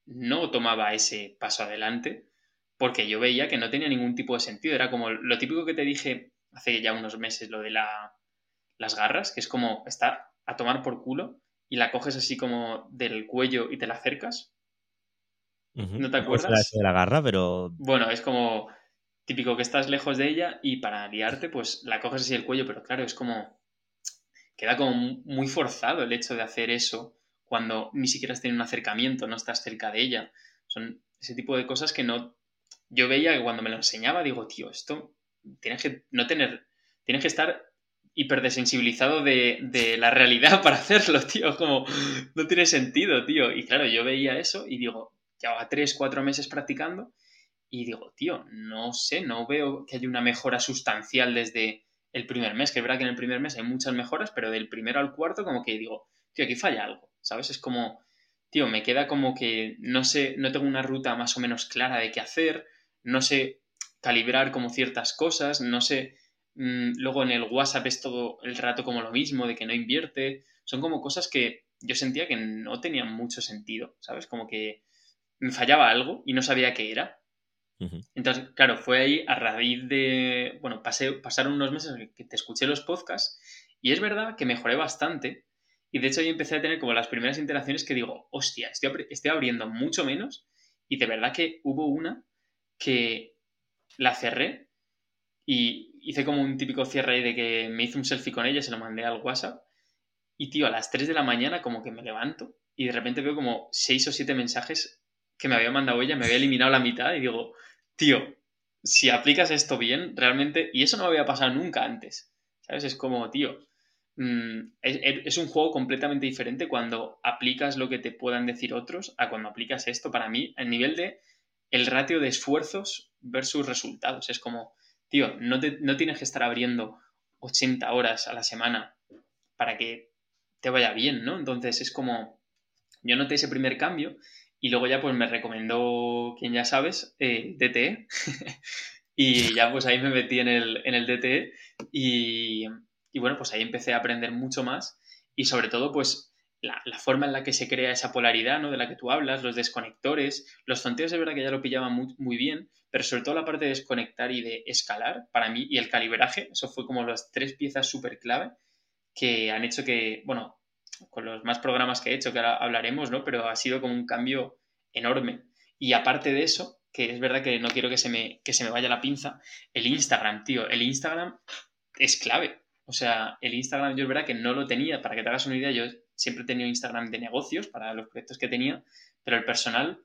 no tomaba ese paso adelante porque yo veía que no tenía ningún tipo de sentido. Era como lo típico que te dije hace ya unos meses, lo de la, las garras, que es como estar a tomar por culo y la coges así como del cuello y te la acercas. ¿No te acuerdas? de la garra, pero... Bueno, es como típico que estás lejos de ella y para liarte, pues la coges así el cuello, pero claro, es como queda como muy forzado el hecho de hacer eso cuando ni siquiera has tenido un acercamiento, no estás cerca de ella. Son ese tipo de cosas que no, yo veía que cuando me lo enseñaba, digo, tío, esto tienes que no tener, tienes que estar hiperdesensibilizado de, de la realidad para hacerlo, tío, como no tiene sentido, tío. Y claro, yo veía eso y digo, llevaba tres, cuatro meses practicando y digo, tío, no sé, no veo que haya una mejora sustancial desde el primer mes, que es verdad que en el primer mes hay muchas mejoras, pero del primero al cuarto como que digo, tío, aquí falla algo, ¿sabes? Es como, tío, me queda como que no sé, no tengo una ruta más o menos clara de qué hacer, no sé calibrar como ciertas cosas, no sé, mm, luego en el WhatsApp es todo el rato como lo mismo, de que no invierte, son como cosas que yo sentía que no tenían mucho sentido, ¿sabes? Como que me fallaba algo y no sabía qué era. Entonces, claro, fue ahí a raíz de, bueno, pasé, pasaron unos meses en que te escuché los podcasts y es verdad que mejoré bastante. Y de hecho ahí empecé a tener como las primeras interacciones que digo, hostia, estoy, estoy abriendo mucho menos y de verdad que hubo una que la cerré y hice como un típico cierre ahí de que me hice un selfie con ella, se lo mandé al WhatsApp. Y tío, a las 3 de la mañana como que me levanto y de repente veo como 6 o 7 mensajes que me había mandado ella, me había eliminado la mitad y digo, tío, si aplicas esto bien, realmente, y eso no me había pasado nunca antes, ¿sabes? Es como, tío, mm, es, un juego completamente diferente cuando aplicas lo que te puedan decir otros a cuando aplicas esto. Para mí, el nivel de el ratio de esfuerzos versus resultados. Es como, tío, no, no tienes que estar abriendo 80 horas a la semana para que te vaya bien, ¿no? Entonces es como, yo noté ese primer cambio y luego ya pues me recomendó, quien ya sabes, eh, DTE. y ya pues ahí me metí en el, en el DTE y, y, bueno, pues ahí empecé a aprender mucho más y sobre todo pues la, la, forma en la que se crea esa polaridad, ¿no? De la que tú hablas, los desconectores, los tonteos de verdad que ya lo pillaban muy, muy bien, pero sobre todo la parte de desconectar y de escalar, para mí, y el calibraje, eso fue como las tres piezas súper clave que han hecho que, bueno, con los más programas que he hecho, que ahora hablaremos, ¿no? Pero ha sido como un cambio enorme. Y aparte de eso, que es verdad que no quiero que se me, que se me vaya la pinza, el Instagram, tío, el Instagram es clave. O sea, el Instagram yo es verdad que no lo tenía, para que te hagas una idea, yo siempre he tenido Instagram de negocios para los proyectos que tenía, pero el personal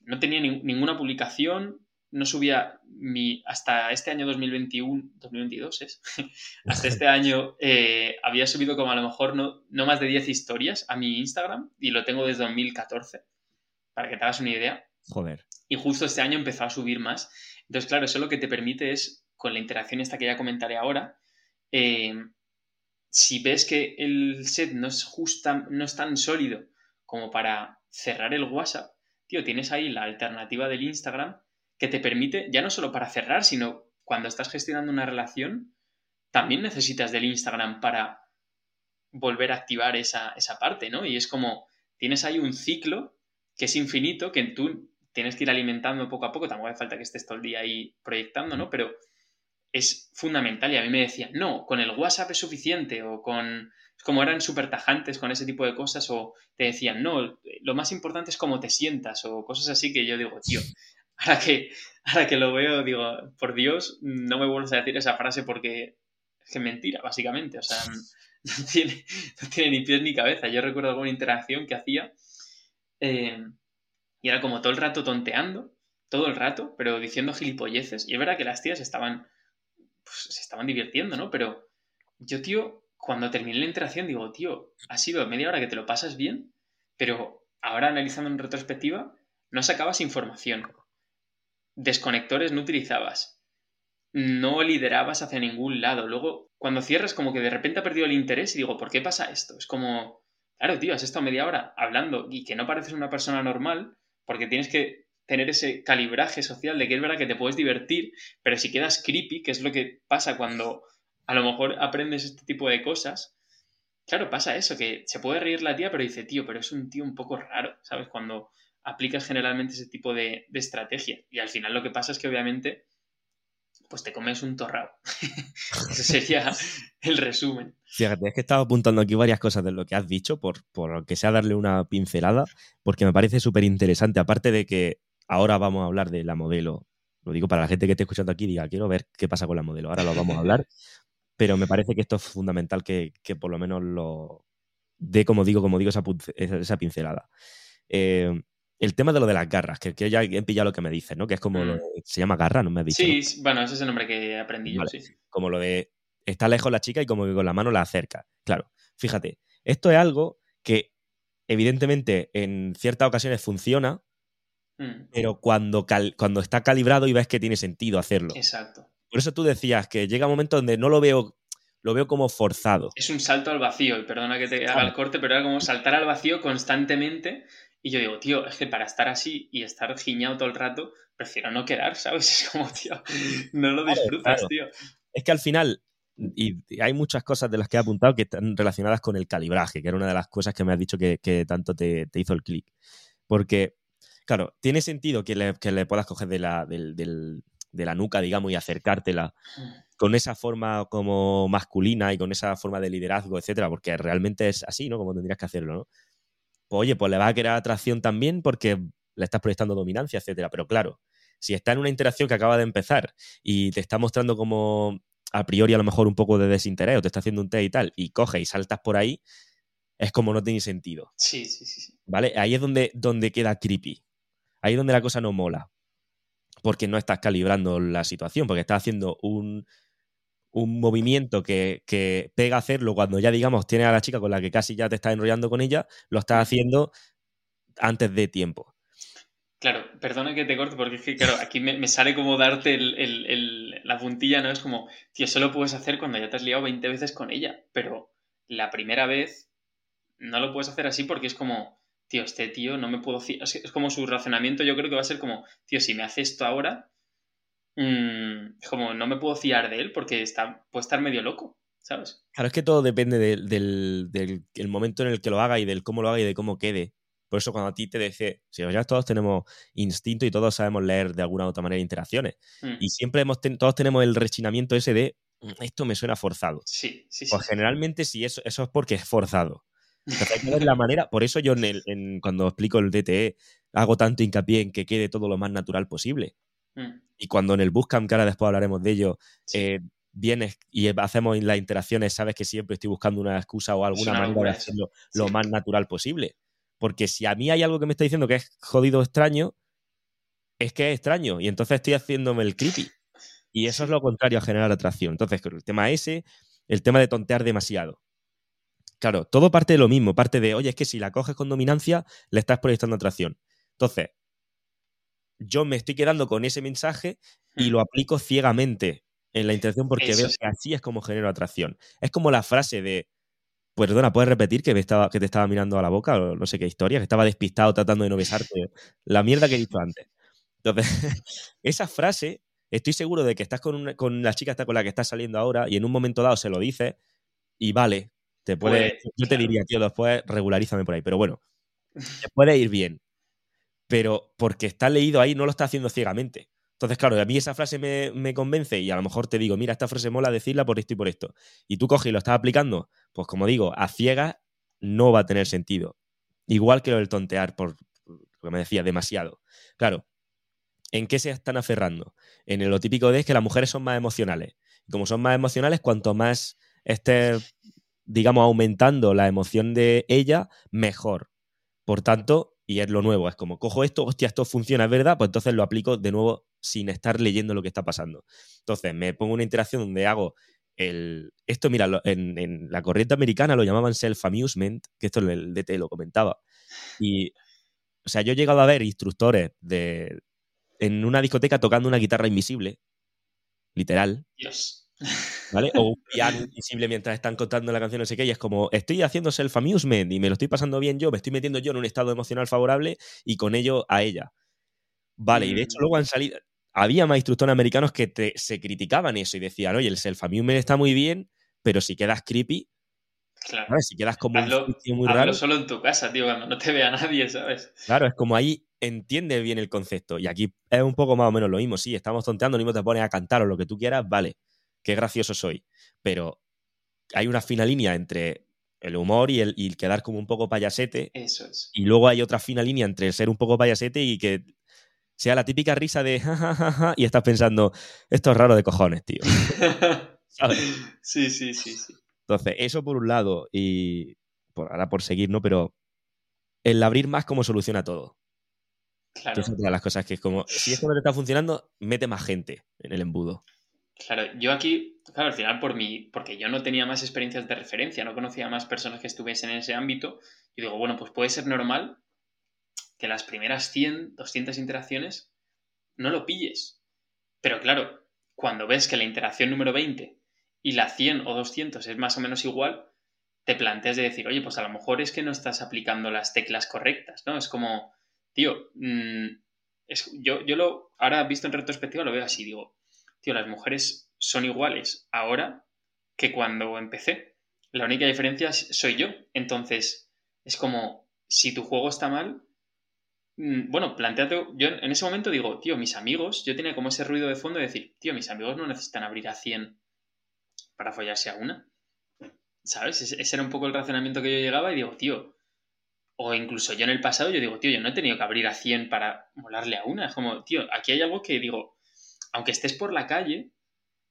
no tenía ninguna publicación, no subía mi, hasta este año 2021, 2022 es, hasta este año eh, había subido como a lo mejor no, no más de 10 historias a mi Instagram y lo tengo desde 2014, para que te hagas una idea. Joder. Y justo este año empezó a subir más. Entonces, claro, eso lo que te permite es, con la interacción esta que ya comentaré ahora, eh, si ves que el set no es, justa, no es tan sólido como para cerrar el WhatsApp, tío, tienes ahí la alternativa del Instagram que te permite, ya no solo para cerrar, sino cuando estás gestionando una relación, también necesitas del Instagram para volver a activar esa, parte, ¿no? Y es como, tienes ahí un ciclo que es infinito, que tú tienes que ir alimentando poco a poco, tampoco hace falta que estés todo el día ahí proyectando, ¿no? Pero es fundamental y a mí me decían, no, con el WhatsApp es suficiente o con, como eran súper tajantes con ese tipo de cosas o te decían, no, lo más importante es cómo te sientas o cosas así que yo digo, tío, ahora que, ahora que lo veo, digo, por Dios, no me vuelvas a decir esa frase porque es que mentira, básicamente. O sea, no tiene, ni pies ni cabeza. Yo recuerdo alguna interacción que hacía eh, y era como todo el rato tonteando, todo el rato, pero diciendo gilipolleces. Y es verdad que las tías estaban, pues, se estaban divirtiendo, ¿no? Pero yo, tío, cuando terminé la interacción, digo, tío, ha sido media hora que te lo pasas bien, pero ahora analizando en retrospectiva, no sacabas información desconectores no utilizabas. No liderabas hacia ningún lado. Luego, cuando cierras, como que de repente ha perdido el interés y digo, ¿por qué pasa esto? Es como, claro, tío, has estado media hora hablando y que no pareces una persona normal porque tienes que tener ese calibraje social de que es verdad que te puedes divertir, pero si quedas creepy, que es lo que pasa cuando a lo mejor aprendes este tipo de cosas, claro, pasa eso, que se puede reír la tía, pero dice, tío, pero es un tío un poco raro, ¿sabes? Cuando aplicas generalmente ese tipo de, estrategia. Y al final lo que pasa es que obviamente pues te comes un torrado. Ese sería el resumen. Fíjate, es que estaba apuntando aquí varias cosas de lo que has dicho, por, por que sea darle una pincelada, porque me parece súper interesante. Aparte de que ahora vamos a hablar de la modelo, lo digo para la gente que esté escuchando aquí, diga, quiero ver qué pasa con la modelo, ahora lo vamos a hablar, pero me parece que esto es fundamental que, por lo menos lo dé, como digo, como digo, esa, esa pincelada. Eh, el tema de lo de las garras, que, que ya he pillado lo que me dices, ¿no? Que es como lo Mm. se llama garra, ¿no me has dicho? Sí, ¿no? sí, bueno, ese es el nombre que aprendí yo, Vale. sí. Como lo de está lejos la chica y como que con la mano la acerca. Claro, fíjate, esto es algo que evidentemente en ciertas ocasiones funciona, Mm, pero cuando, cal- cuando está calibrado y ves que tiene sentido hacerlo. Exacto. Por eso tú decías que llega un momento donde no lo veo, lo veo como forzado. Es un salto al vacío, y perdona que te haga el corte, pero era como saltar al vacío constantemente. Y yo digo, tío, es que para estar así y estar giñado todo el rato, prefiero no quedar, ¿sabes? Es como, tío, no lo Claro, disfrutas, claro. tío. Es que al final, y y hay muchas cosas de las que he apuntado que están relacionadas con el calibraje, que era una de las cosas que me has dicho que, que tanto te, te hizo el clic. Porque, claro, tiene sentido que le, que le puedas coger de la, del- del- de la nuca, digamos, y acercártela con esa forma como masculina y con esa forma de liderazgo, etcétera, porque realmente es así, ¿no? Como tendrías que hacerlo, ¿no? Pues oye, pues le va a crear atracción también porque le estás proyectando dominancia, etcétera. Pero claro, si está en una interacción que acaba de empezar y te está mostrando como a priori a lo mejor un poco de desinterés o te está haciendo un té y tal, y coge y saltas por ahí, es como no tiene sentido, Sí, sí, sí. sí. ¿vale? Ahí es donde, donde queda creepy. Ahí es donde la cosa no mola. Porque no estás calibrando la situación, porque estás haciendo un, un movimiento que, que pega a hacerlo cuando ya, digamos, tienes a la chica con la que casi ya te estás enrollando con ella, lo estás haciendo antes de tiempo. Claro, perdona que te corte, porque es que, claro, aquí me, me sale como darte el- el- el- la puntilla, ¿no? Es como, tío, eso lo puedes hacer cuando ya te has liado 20 veces con ella, pero la primera vez no lo puedes hacer así porque es como, tío, este tío no me puedo es como su razonamiento, yo creo que va a ser como, tío, si me hace esto ahora, mm, como no me puedo fiar de él porque está, puede estar medio loco, ¿sabes? Claro, es que todo depende del, del- del- el momento en el que lo haga y del cómo lo haga y de cómo quede. Por eso cuando a ti te dice, si ya todos tenemos instinto y todos sabemos leer de alguna u otra manera interacciones. Mm, Y siempre hemos ten- todos tenemos el rechinamiento ese de, "Mm, esto me suena forzado. Sí, sí, sí. Pues sí. generalmente sí, eso, eso es porque es forzado. Entonces hay que ver la manera, por eso yo en el- en- cuando explico el DTE hago tanto hincapié en que quede todo lo más natural posible. Mm, Y cuando en el Bootcamp, que ahora después hablaremos de ello, sí. eh, vienes y hacemos las interacciones, sabes que siempre estoy buscando una excusa o alguna una manera locura de hacerlo lo más natural posible. Porque si a mí hay algo que me está diciendo que es jodido extraño, es que es extraño y entonces estoy haciéndome el creepy. Y eso es lo contrario a generar atracción. Entonces, el tema ese, el tema de tontear demasiado. Claro, todo parte de lo mismo, parte de, oye, es que si la coges con dominancia, le estás proyectando atracción. Entonces, yo me estoy quedando con ese mensaje y Mm, lo aplico ciegamente en la intención porque Eso veo que así es como genero atracción. Es como la frase de, perdona, ¿puedes repetir que, me estaba, que te estaba mirando a la boca o no sé qué historia? Que estaba despistado tratando de no besarte. La mierda que he dicho antes. Entonces, esa frase, estoy seguro de que estás con, una- con la chica con la que estás saliendo ahora y en un momento dado se lo dices y vale, te puede, Puede, yo te claro. diría, tío, después regularízame por ahí. Pero bueno, te puede ir bien. Pero porque está leído ahí, no lo está haciendo ciegamente. Entonces, claro, a mí esa frase me, convence y a lo mejor te digo, mira, esta frase mola decirla por esto y por esto. Y tú coges y lo estás aplicando, pues como digo, a ciegas no va a tener sentido. Igual que lo del tontear, por lo que me decía, demasiado. Claro, ¿en qué se están aferrando? En lo típico de es que las mujeres son más emocionales. Y como son más emocionales, cuanto más estés, digamos, aumentando la emoción de ella, mejor. Por tanto, y es lo nuevo, es como cojo esto, hostia, esto funciona, es verdad, pues entonces lo aplico de nuevo sin estar leyendo lo que está pasando. Entonces, me pongo una interacción donde hago el. Esto, mira, en, la corriente americana lo llamaban self-amusement, que esto el DT lo comentaba. Y, o sea, yo he llegado a ver instructores de, en una discoteca tocando una guitarra invisible, literal, Dios. ¿Vale? O un piano invisible mientras están contando la canción, no sé qué, y es como, estoy haciendo self-amusement y me lo estoy pasando bien yo, me estoy metiendo yo en un estado emocional favorable y con ello a ella. Vale, y de hecho Mm. luego han salido, había más instructores americanos que te- se criticaban eso y decían, oye, el self-amusement está muy bien, pero si quedas creepy, Claro. ¿sabes? Si quedas como un Hazlo, sitio muy hazlo raro, solo en tu casa, tío, cuando no te vea nadie, ¿sabes? claro, es como ahí entiende bien el concepto. Y aquí es un poco más o menos lo mismo, sí, estamos tonteando, lo mismo te pones a cantar o lo que tú quieras, vale, qué gracioso soy. Pero hay una fina línea entre el humor y el, y el quedar como un poco payasete, Eso es. y luego hay otra fina línea entre el ser un poco payasete y que sea la típica risa de ja, ja, ja, ja, y estás pensando, esto es raro de cojones, tío. ¿Sabes? sí, sí, sí, sí. Entonces, eso por un lado, y por, ahora por seguir, ¿no? Pero el abrir más como soluciona todo. Claro. es otra de las cosas que es como, si esto no te está funcionando, mete más gente en el embudo. Claro, yo aquí, claro, al final por mí, porque yo no tenía más experiencias de referencia, no conocía más personas que estuviesen en ese ámbito, yo digo, bueno, pues puede ser normal que las primeras 100, 200 interacciones no lo pilles. Pero claro, cuando ves que la interacción número 20 y la 100 o 200 es más o menos igual, te planteas de decir, oye, pues a lo mejor es que no estás aplicando las teclas correctas, ¿no? Es como, tío, mm, es, yo, yo lo, ahora visto en retrospectiva lo veo así, digo, tío, las mujeres son iguales ahora que cuando empecé. La única diferencia soy yo. Entonces, es como, si tu juego está mal, mm, bueno, planteate, yo en ese momento digo, tío, mis amigos, yo tenía como ese ruido de fondo de decir, tío, mis amigos no necesitan abrir a 100 para follarse a una. ¿Sabes? Ese era un poco el razonamiento que yo llegaba y digo, tío, o incluso yo en el pasado, yo digo, tío, yo no he tenido que abrir a 100 para molarle a una. Es como, tío, aquí hay algo que digo, aunque estés por la calle,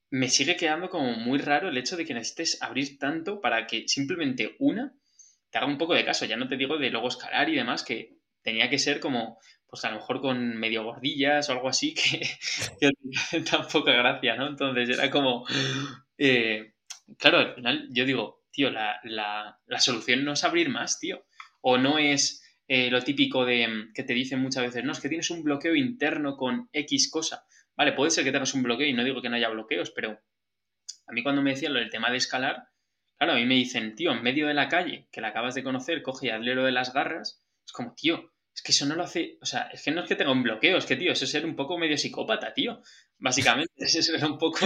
me sigue quedando como muy raro el hecho de que necesites abrir tanto para que simplemente una te haga un poco de caso. Ya no te digo de luego escalar y demás, que tenía que ser como, pues a lo mejor con medio gordillas o algo así, que, que tan poca gracia, ¿no? Entonces era como, eh, claro, al final yo digo, tío, la, la, la, solución no es abrir más, tío. O no es eh, lo típico de que te dicen muchas veces, no, es que tienes un bloqueo interno con X cosa. Vale, puede ser que tengas un bloqueo y no digo que no haya bloqueos, pero a mí cuando me decían lo del tema de escalar, claro, a mí me dicen, tío, en medio de la calle, que la acabas de conocer, coge y hazle lo de las garras, es como, tío, es que eso no lo hace, o sea, es que no es que tenga un bloqueo, es que, tío, eso es ser un poco medio psicópata, tío, básicamente, eso era un poco,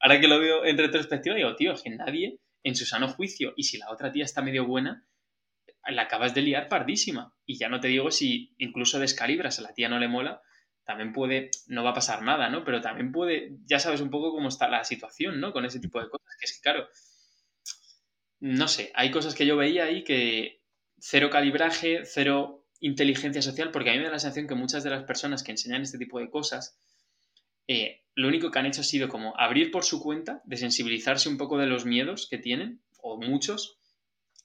ahora que lo veo en retrospectiva, digo, tío, es que nadie en su sano juicio, y si la otra tía está medio buena, la acabas de liar pardísima, y ya no te digo si incluso descalibras, a la tía no le mola, también puede, no va a pasar nada, ¿no? Pero también puede, ya sabes un poco cómo está la situación, ¿no? Con ese tipo de cosas, que es que, claro, no sé, hay cosas que yo veía ahí que cero calibraje, cero inteligencia social, porque a mí me da la sensación que muchas de las personas que enseñan este tipo de cosas, eh, lo único que han hecho ha sido como abrir por su cuenta, desensibilizarse un poco de los miedos que tienen, o muchos,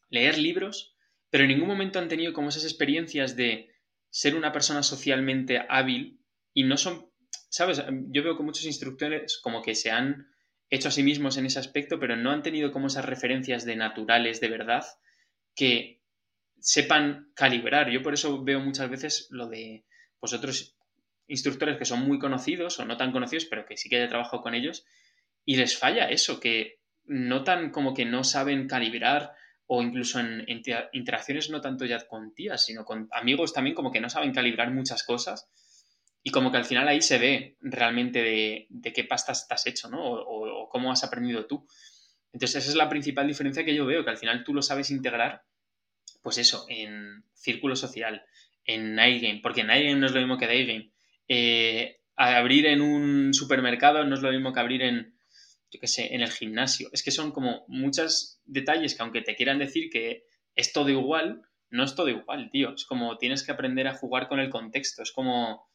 leer libros, pero en ningún momento han tenido como esas experiencias de ser una persona socialmente hábil y no son, ¿sabes? Yo veo que muchos instructores como que se han hecho a sí mismos en ese aspecto, pero no han tenido como esas referencias de naturales de verdad que sepan calibrar. Yo por eso veo muchas veces lo de vosotros instructores que son muy conocidos o no tan conocidos, pero que sí que haya trabajado con ellos, y les falla eso, que notan como que no saben calibrar o incluso en, interacciones no tanto ya con tías, sino con amigos también como que no saben calibrar muchas cosas y como que al final ahí se ve realmente de, de qué pasta estás hecho, ¿no? O, cómo has aprendido tú. Entonces, esa es la principal diferencia que yo veo, que al final tú lo sabes integrar, pues eso, en círculo social, en iGame, porque en iGame no es lo mismo que de iGame. Eh, abrir en un supermercado no es lo mismo que abrir en, yo qué sé, en el gimnasio. Es que son como muchos detalles que aunque te quieran decir que es todo igual, no es todo igual, tío. Es como tienes que aprender a jugar con el contexto. Es como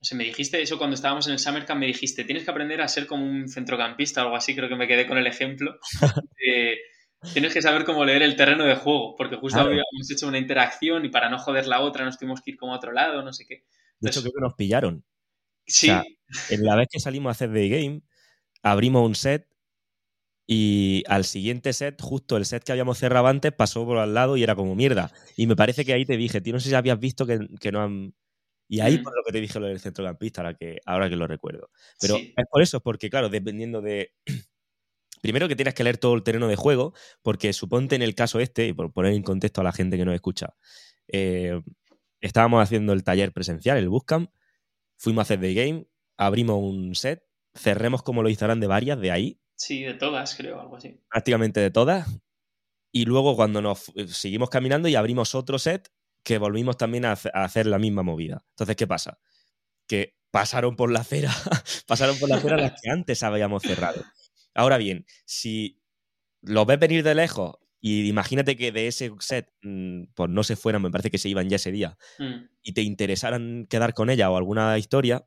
o sea, me dijiste eso cuando estábamos en el Summer Camp, me dijiste, tienes que aprender a ser como un centrocampista o algo así, creo que me quedé con el ejemplo. tienes que saber cómo leer el terreno de juego, porque justo habíamos hecho una interacción y para no joder la otra nos tuvimos que ir como a otro lado, no sé qué. de hecho, creo que nos pillaron. Sí. en la vez que salimos a hacer The Game, abrimos un set y al siguiente set, justo el set que habíamos cerrado antes, pasó por al lado y era como mierda. Y me parece que ahí te dije, tío, no sé si habías visto que, que no han y ahí por lo que te dije lo del centrocampista, ahora que, ahora que lo recuerdo. Pero es por eso, porque claro, dependiendo de... Primero que tienes que leer todo el terreno de juego, porque suponte en el caso este, y por poner en contexto a la gente que nos escucha, eh, estábamos haciendo el taller presencial, el Bootcamp, fuimos a hacer The Game, abrimos un set, cerremos como lo instalan de varias de ahí. Sí, de todas, creo, algo así. Prácticamente de todas. Y luego cuando nos eh, seguimos caminando y abrimos otro set, que volvimos también a, hacer la misma movida. Entonces, ¿qué pasa? Que pasaron por la acera, pasaron por la acera las que antes habíamos cerrado. Ahora bien, si lo ves venir de lejos y imagínate que de ese set mm, pues no se fueran, me parece que se iban ya ese día, mm. y te interesaran quedar con ella o alguna historia,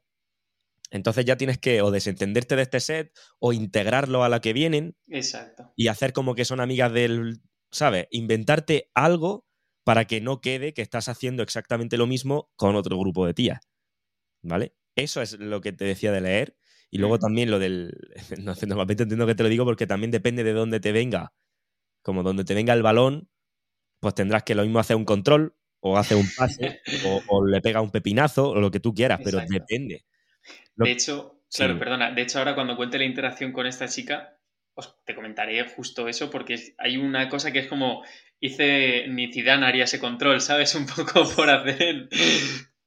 entonces ya tienes que o desentenderte de este set o integrarlo a la que vienen. Exacto. Y hacer como que son amigas del, ¿sabes? Inventarte algo para que no quede que estás haciendo exactamente lo mismo con otro grupo de tías. ¿Vale? Eso es lo que te decía de leer. Y luego también lo del. No, normalmente entiendo que te lo digo porque también depende de dónde te venga. Como donde te venga el balón, pues tendrás que lo mismo hacer un control, o hace un pase, o, le pega un pepinazo, o lo que tú quieras, pero depende. De hecho, claro, perdona. De hecho, ahora cuando cuente la interacción con esta chica, os te comentaré justo eso, porque hay una cosa que es como hice ni Zidane haría ese control, ¿sabes? Un poco por hacer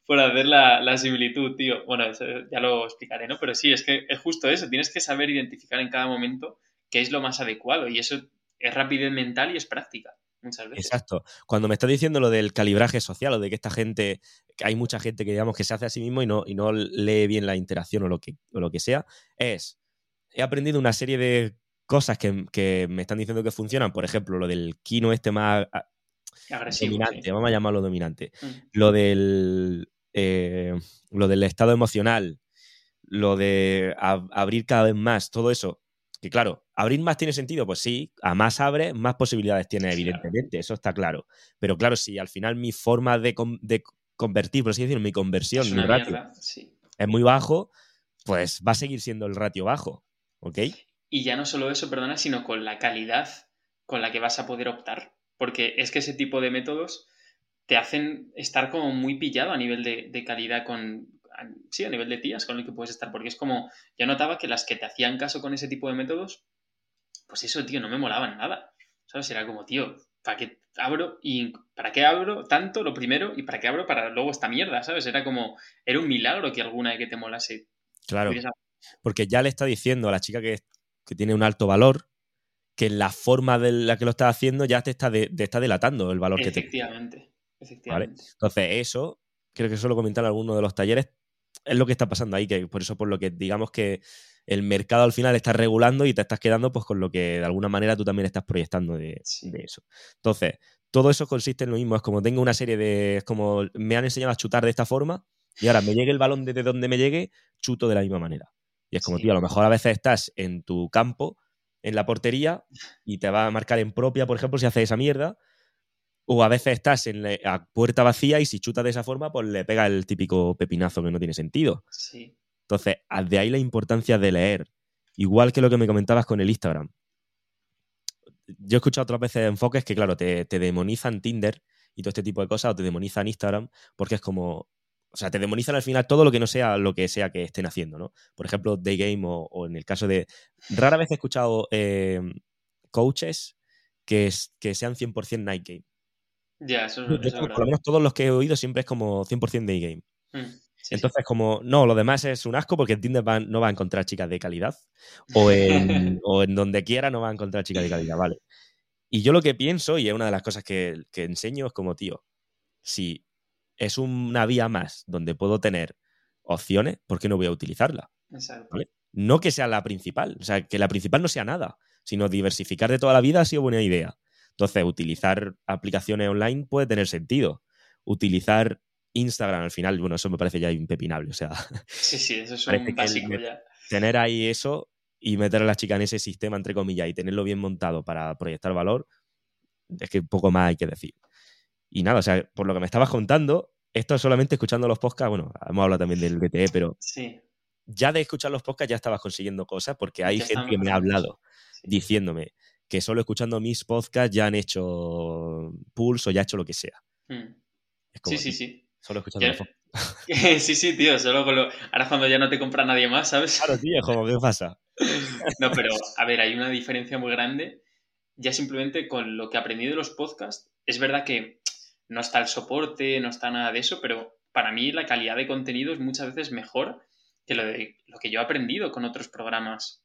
por hacer la, similitud, tío. Bueno, eso ya lo explicaré, ¿no? Pero sí, es que es justo eso. Tienes que saber identificar en cada momento qué es lo más adecuado. Y eso es rapidez mental y es práctica. Muchas veces. Exacto. Cuando me estás diciendo lo del calibraje social o de que esta gente, que hay mucha gente que digamos que se hace a sí mismo y no, y no lee bien la interacción o lo que, o lo que sea, es, he aprendido una serie de cosas que, me están diciendo que funcionan. Por ejemplo, lo del kino este más dominante, vamos a llamarlo dominante. Mm. Lo del eh, lo del estado emocional, lo de abrir cada vez más, todo eso. Que claro, abrir más tiene sentido, pues sí, a más abre, más posibilidades tiene, evidentemente, eso está claro. Pero claro, si al final mi forma de, convertir, por así decirlo, mi conversión, mi ratio, es muy bajo, pues va a seguir siendo el ratio bajo, ¿ok? Y ya no solo eso, perdona, sino con la calidad con la que vas a poder optar. Porque es que ese tipo de métodos te hacen estar como muy pillado a nivel de, calidad con, sí, a nivel de tías con el que puedes estar, porque es como, yo notaba que las que te hacían caso con ese tipo de métodos, pues eso, tío, no me molaban nada, ¿sabes? Era como, tío, ¿para qué abro y para qué abro tanto lo primero y para qué abro para luego esta mierda, ¿sabes? Era como, era un milagro que alguna de que te molase. Claro, porque ya le está diciendo a la chica que, tiene un alto valor, que la forma de la que lo está haciendo ya te está, te está delatando el valor que te... Efectivamente. Entonces, eso, creo que eso lo comentaron algunos de los talleres, es lo que está pasando ahí, que por eso por lo que digamos que el mercado al final está regulando y te estás quedando pues con lo que de alguna manera tú también estás proyectando de, eso. Entonces, todo eso consiste en lo mismo, es como tengo una serie de, es como me han enseñado a chutar de esta forma y ahora me llegue el balón desde donde me llegue, chuto de la misma manera. Y es como, tío, a lo mejor a veces estás en tu campo, en la portería, y te va a marcar en propia, por ejemplo, si haces esa mierda, o a veces estás en la puerta vacía y si chuta de esa forma, pues le pega el típico pepinazo que no tiene sentido. Sí. Entonces, de ahí la importancia de leer. Igual que lo que me comentabas con el Instagram. Yo he escuchado otras veces enfoques que, claro, te, demonizan Tinder y todo este tipo de cosas, o te demonizan Instagram, porque es como. O sea, te demonizan al final todo lo que no sea lo que sea que estén haciendo, ¿no? Por ejemplo, Day Game o, en el caso de. Rara vez he escuchado eh, coaches que, que sean 100% Night Game. Ya, eso, es Por lo menos todos los que he oído siempre es como 100% de game. Mm, Entonces, como, no, lo demás es un asco porque en Tinder no va a encontrar chicas de calidad. O en, o en donde quiera no va a encontrar chicas de calidad, ¿vale? Y yo lo que pienso, y es una de las cosas que, enseño, es como, tío, si es una vía más donde puedo tener opciones, ¿por qué no voy a utilizarla? No que sea la principal, o sea, que la principal no sea nada, sino diversificar de toda la vida ha sido buena idea. Entonces, utilizar aplicaciones online puede tener sentido. Utilizar Instagram al final, bueno, eso me parece ya impepinable. O sea, sí, sí, eso es un básico ya. Tener ahí eso y meter a la chica en ese sistema, entre comillas, y tenerlo bien montado para proyectar valor, es que poco más hay que decir. Y nada, o sea, por lo que me estabas contando, esto es solamente escuchando los podcasts, bueno, hemos hablado también del BTE, pero sí. ya de escuchar los podcasts ya estabas consiguiendo cosas porque hay gente que me ha hablado diciéndome, que solo escuchando mis podcasts ya han hecho pulso, ya ha hecho lo que sea. Hmm. sí, sí, sí. Solo escuchando Sí, sí, tío, solo con lo... Ahora cuando ya no te compra nadie más, ¿sabes? Claro, tío, como, ¿qué pasa? no, pero, a ver, hay una diferencia muy grande ya simplemente con lo que aprendí de los podcasts. Es verdad que no está el soporte, no está nada de eso, pero para mí la calidad de contenido es muchas veces mejor que lo, de, lo que yo he aprendido con otros programas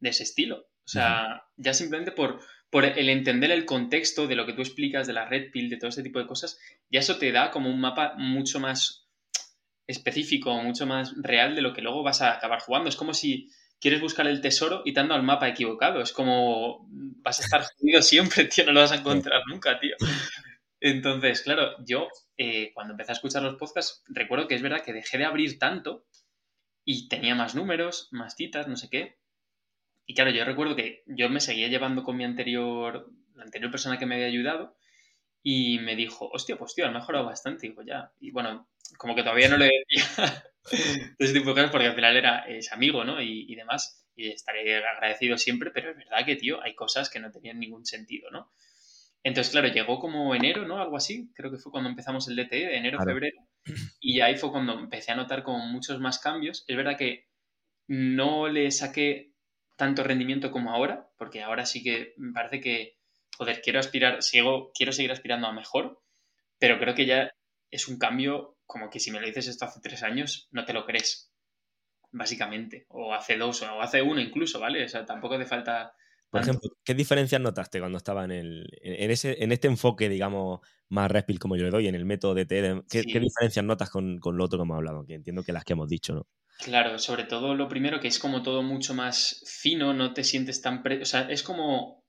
de ese estilo. O sea, ya simplemente por, por el entender el contexto de lo que tú explicas, de la red pill, de todo este tipo de cosas, ya eso te da como un mapa mucho más específico, mucho más real de lo que luego vas a acabar jugando. Es como si quieres buscar el tesoro y te ando al mapa equivocado. Es como vas a estar jodido siempre, tío, no lo vas a encontrar nunca, tío. Entonces, claro, yo eh, cuando empecé a escuchar los podcasts, recuerdo que es verdad que dejé de abrir tanto y tenía más números, más citas, no sé qué, y claro, yo recuerdo que yo me seguía llevando con mi anterior, la anterior persona que me había ayudado, y me dijo, hostia, pues tío, ha mejorado bastante. Y digo, ya. Y bueno, como que todavía no le decía ese tipo de cosas porque al final era, es amigo, ¿no? Y, y, demás. Y estaré agradecido siempre, pero es verdad que, tío, hay cosas que no tenían ningún sentido, ¿no? Entonces, claro, llegó como enero, ¿no? Algo así. Creo que fue cuando empezamos el DTE, de enero, febrero. Y ahí fue cuando empecé a notar como muchos más cambios. Es verdad que no le saqué tanto rendimiento como ahora, porque ahora sí que me parece que, joder, quiero aspirar, sigo, quiero seguir aspirando a mejor, pero creo que ya es un cambio como que si me lo dices esto hace tres años, no te lo crees, básicamente, o hace dos, o hace uno incluso, ¿vale? O sea, tampoco hace falta... Por ejemplo, ¿qué diferencias notaste cuando estaba en, el, en, ese, en este enfoque, digamos, más respil como yo le doy, en el método de TED? ¿Qué, ¿qué diferencias notas con, con, lo otro que hemos hablado? Que entiendo que las que hemos dicho, ¿no? Claro, sobre todo lo primero que es como todo mucho más fino, no te sientes tan... O sea, es como...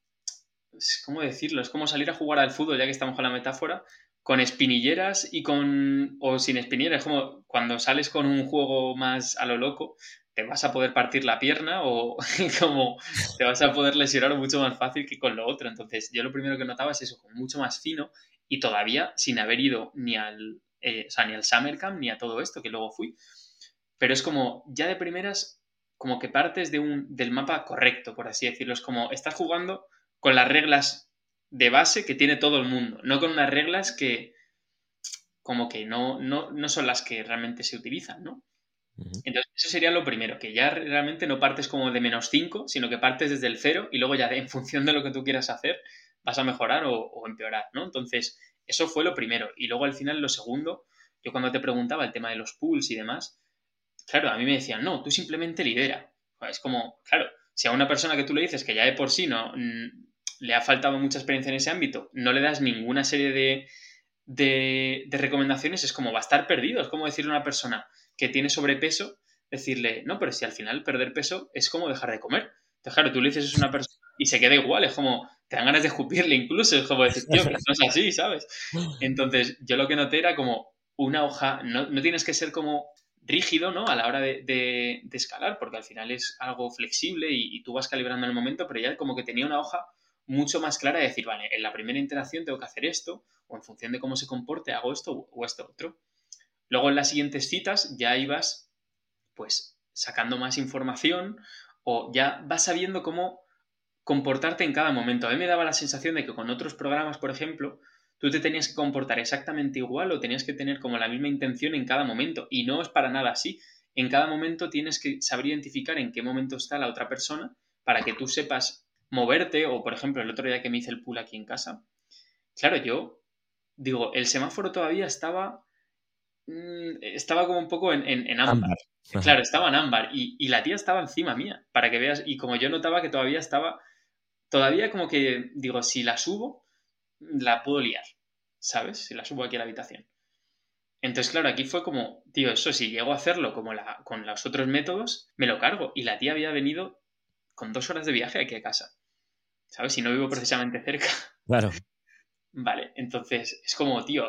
¿Cómo decirlo? Es como salir a jugar al fútbol, ya que estamos con la metáfora, con espinilleras y con... o sin espinilleras. Es como cuando sales con un juego más a lo loco, te vas a poder partir la pierna o como te vas a poder lesionar mucho más fácil que con lo otro. Entonces, yo lo primero que notaba es eso, como mucho más fino y todavía sin haber ido ni al, eh, o sea, ni al Summer Camp ni a todo esto que luego fui pero es como, ya de primeras, como que partes de un, del mapa correcto, por así decirlo. Es como, estás jugando con las reglas de base que tiene todo el mundo, no con unas reglas que como que no, no, no son las que realmente se utilizan, ¿no? Entonces, eso sería lo primero, que ya realmente no partes como de menos 5, sino que partes desde el cero y luego ya en función de lo que tú quieras hacer vas a mejorar o, empeorar, ¿no? Entonces, eso fue lo primero. Y luego al final lo segundo, yo cuando te preguntaba el tema de los pools y demás, claro, a mí me decían, no, tú simplemente lidera. Es como, claro, si a una persona que tú le dices que ya de por sí no le ha faltado mucha experiencia en ese ámbito, no le das ninguna serie de, de, recomendaciones, es como va a estar perdido. Es como decirle a una persona que tiene sobrepeso, decirle, no, pero si al final perder peso es como dejar de comer. Entonces, claro, tú le dices es una persona y se queda igual, es como, te dan ganas de escupirle incluso, es como decir, tío, no es así, ¿sabes? Entonces, yo lo que noté era como una hoja, no, no tienes que ser como rígido ¿no? a la hora de, escalar, porque al final es algo flexible y, tú vas calibrando en el momento, pero ya como que tenía una hoja mucho más clara de decir, vale, en la primera interacción tengo que hacer esto, o en función de cómo se comporte hago esto o esto otro. Luego en las siguientes citas ya ibas pues sacando más información o ya vas sabiendo cómo comportarte en cada momento. A mí me daba la sensación de que con otros programas, por ejemplo, tú te tenías que comportar exactamente igual o tenías que tener como la misma intención en cada momento. Y no es para nada así. En cada momento tienes que saber identificar en qué momento está la otra persona para que tú sepas moverte. O, por ejemplo, el otro día que me hice el pool aquí en casa, claro, yo digo, el semáforo todavía estaba. Mm, estaba como un poco en, ámbar. Claro, estaba en ámbar. Y, y la tía estaba encima mía, para que veas. Y como yo notaba que todavía estaba. Todavía como que, digo, si la subo, la puedo liar, ¿sabes? Si la subo aquí a la habitación. Entonces, claro, aquí fue como, tío, eso si llego a hacerlo como la, con los otros métodos, me lo cargo. Y la tía había venido con dos horas de viaje aquí a casa. ¿Sabes? Si no vivo precisamente cerca. Claro. Vale, entonces es como, tío,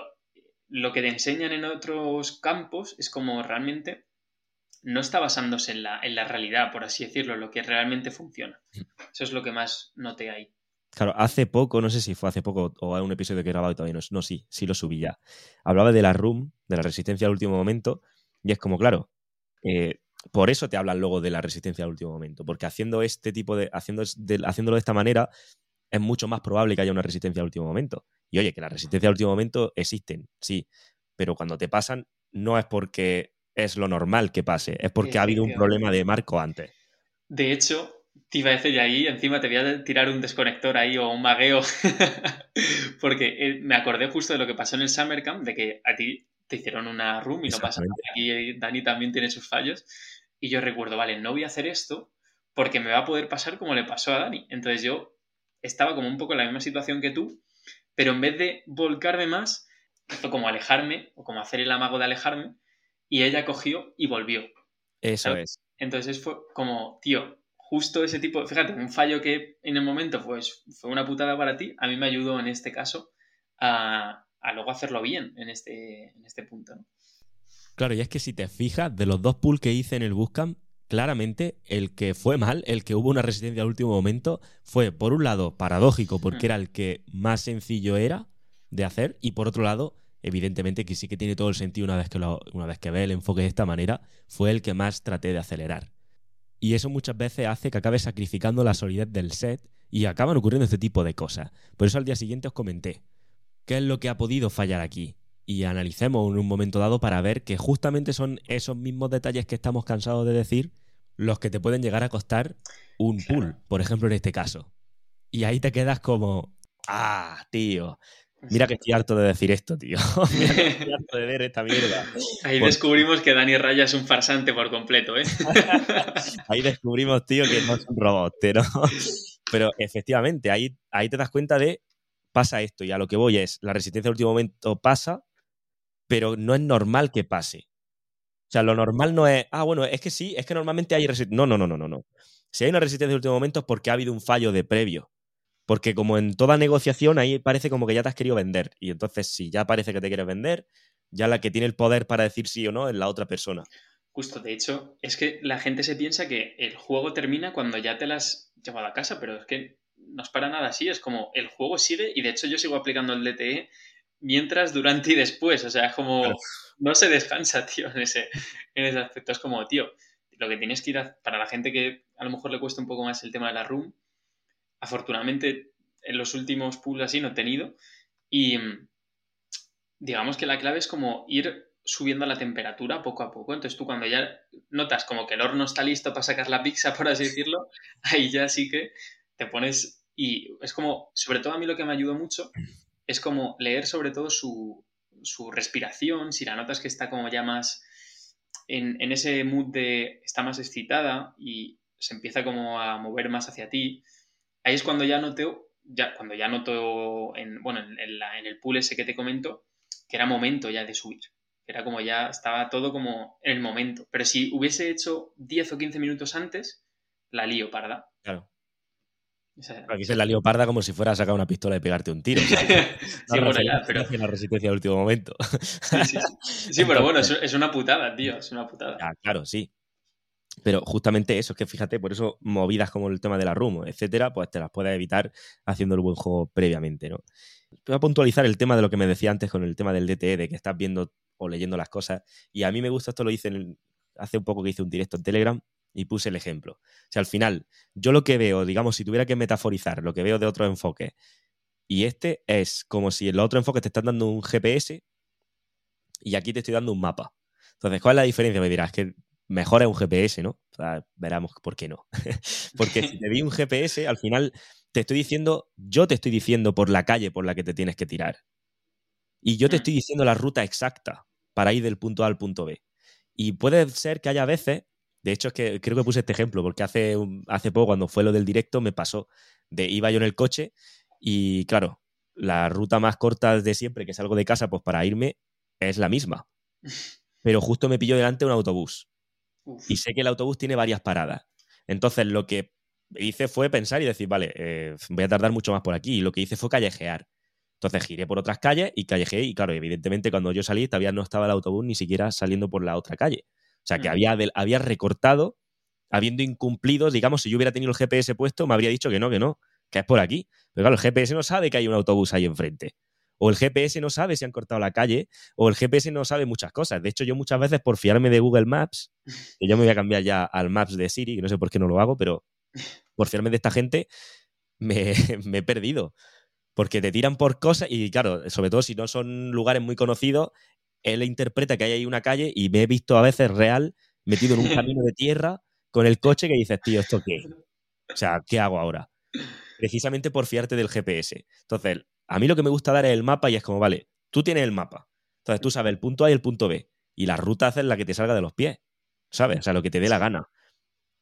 lo que te enseñan en otros campos es como realmente no está basándose en la, realidad, por así decirlo, lo que realmente funciona. Eso es lo que más noté ahí. Claro, hace poco, no sé si fue hace poco o un episodio que he grabado y todavía no, no, sí, sí lo subí ya. Hablaba de la RUM, de la resistencia al último momento, y es como, claro, eh, por eso te hablan luego de la resistencia al último momento, porque haciendo este tipo de, haciendo haciéndolo de esta manera, es mucho más probable que haya una resistencia al último momento. Y oye, que la resistencia al último momento existen, sí, pero cuando te pasan no es porque es lo normal que pase, es porque ha habido un problema de marco antes. De hecho, te iba a decir, ahí encima te voy a tirar un desconector ahí o un magueo, porque eh, me acordé justo de lo que pasó en el Summer Camp, de que a ti te hicieron una room y no pasa nada. Aquí eh, Dani también tiene sus fallos. Y yo recuerdo, vale, no voy a hacer esto porque me va a poder pasar como le pasó a Dani. Entonces yo estaba como un poco en la misma situación que tú, pero en vez de volcarme más, hizo como alejarme, o como hacer el amago de alejarme, y ella cogió y volvió. Eso es. Entonces fue como, tío, justo ese tipo, fíjate, un fallo que en el momento pues, fue una putada para ti, a mí me ayudó en este caso a, luego hacerlo bien en este, en este punto. Claro, y es que si te fijas, de los dos pools que hice en el Bootcamp, claramente el que fue mal, el que hubo una resistencia al último momento, fue por un lado paradójico, porque era el que más sencillo era de hacer. Y por otro lado, evidentemente que sí que tiene todo el sentido una vez que, lo, una vez que ve el enfoque de esta manera, fue el que más traté de acelerar. Y eso muchas veces hace que acabe sacrificando la solidez del set y acaban ocurriendo este tipo de cosas. Por eso al día siguiente os comenté, ¿qué es lo que ha podido fallar aquí? Y analicemos en un momento dado para ver que justamente son esos mismos detalles que estamos cansados de decir los que te pueden llegar a costar un pool, por ejemplo en este caso. Y ahí te quedas como, ah, tío, Mira que estoy harto de decir esto, tío. Mira que estoy harto de ver esta mierda. Ahí descubrimos que Dani Raya es un farsante por completo, ¿eh? ahí descubrimos, tío, que no es un robot, ¿no? Pero efectivamente, ahí, ahí te das cuenta de pasa esto y a lo que voy es, la resistencia al último momento pasa, pero no es normal que pase. O sea, lo normal no es, ah, bueno, es que sí, es que normalmente hay resistencia. No, no, no, no, no, no. Si hay una resistencia al último momento es porque ha habido un fallo de previo. Porque como en toda negociación, ahí parece como que ya te has querido vender. Y entonces, si ya parece que te quieres vender, ya la que tiene el poder para decir sí o no es la otra persona. Justo, de hecho, es que la gente se piensa que el juego termina cuando ya te las has llevado a casa, pero es que no es para nada así. Es como el juego sigue y de hecho yo sigo aplicando el DTE mientras, durante y después. O sea, es como no se descansa, tío, en ese, en ese aspecto. Es como, tío, lo que tienes que ir a, para la gente que a lo mejor le cuesta un poco más el tema de la room, afortunadamente en los últimos pools así no he tenido. Y digamos que la clave es como ir subiendo la temperatura poco a poco. Entonces tú cuando ya notas como que el horno está listo para sacar la pizza, por así decirlo, ahí ya sí que te pones y es como, sobre todo a mí lo que me ayudó mucho es como leer sobre todo su, su respiración, si la notas que está como ya más en, en, ese mood de está más excitada y se empieza como a mover más hacia ti, ahí es cuando ya noto, ya, cuando ya noto en, bueno, en, en, el pool ese que te comento, que era momento ya de subir. Era como ya estaba todo como en el momento. Pero si hubiese hecho 10 o 15 minutos antes, la lío parda. Claro. Aquí se la lío parda como si fuera a sacar una pistola y pegarte un tiro. sí, bueno, ya, pero... la resistencia al último momento. sí, sí, sí. sí pero bueno, es, es, una putada, tío. Es una putada. Ah, claro, sí. Pero justamente eso, es que fíjate, por eso movidas como el tema de la RUM, etcétera, pues te las puedes evitar haciendo el buen juego previamente, ¿no? Voy a puntualizar el tema de lo que me decía antes con el tema del DTE, de que estás viendo o leyendo las cosas. Y a mí me gusta, esto lo hice hace un poco que hice un directo en Telegram y puse el ejemplo. O sea, al final, yo lo que veo, digamos, si tuviera que metaforizar lo que veo de otro enfoque, y este es como si en el otro enfoque te están dando un GPS y aquí te estoy dando un mapa. Entonces, ¿cuál es la diferencia? Me dirás que mejor es un GPS, ¿no? O sea, veramos por qué no. Porque si te di un GPS, al final te estoy diciendo, yo te estoy diciendo por la calle por la que te tienes que tirar. Y yo te mm. estoy diciendo la ruta exacta para ir del punto A al punto B. Y puede ser que haya veces, de hecho es que creo que puse este ejemplo, porque hace, hace poco cuando fue lo del directo me pasó de iba yo en el coche y claro, la ruta más corta de siempre que salgo de casa pues para irme es la misma. Pero justo me pilló delante un autobús y sé que el autobús tiene varias paradas. Entonces lo que hice fue pensar y decir, vale, eh, voy a tardar mucho más por aquí. Y lo que hice fue callejear. Entonces giré por otras calles y callejeé. Y claro, evidentemente cuando yo salí todavía no estaba el autobús ni siquiera saliendo por la otra calle. O sea que mm. había, había recortado, habiendo incumplido, digamos, si yo hubiera tenido el GPS puesto, me habría dicho que no, que no, que es por aquí. Pero claro, el GPS no sabe que hay un autobús ahí enfrente o el GPS no sabe si han cortado la calle, o el GPS no sabe muchas cosas. De hecho, yo muchas veces, por fiarme de Google Maps, que yo me voy a cambiar ya al Maps de Siri, que no sé por qué no lo hago, pero por fiarme de esta gente, me, he perdido. Porque te tiran por cosas, y claro, sobre todo si no son lugares muy conocidos, él interpreta que hay ahí una calle y me he visto a veces real metido en un camino de tierra con el coche que dices, tío, ¿esto qué? O sea, ¿qué hago ahora? Precisamente por fiarte del GPS. Entonces, a mí lo que me gusta dar es el mapa y es como, vale, tú tienes el mapa. Entonces tú sabes el punto A y el punto B. Y la ruta haces la que te salga de los pies. ¿Sabes? O sea, lo que te dé la gana.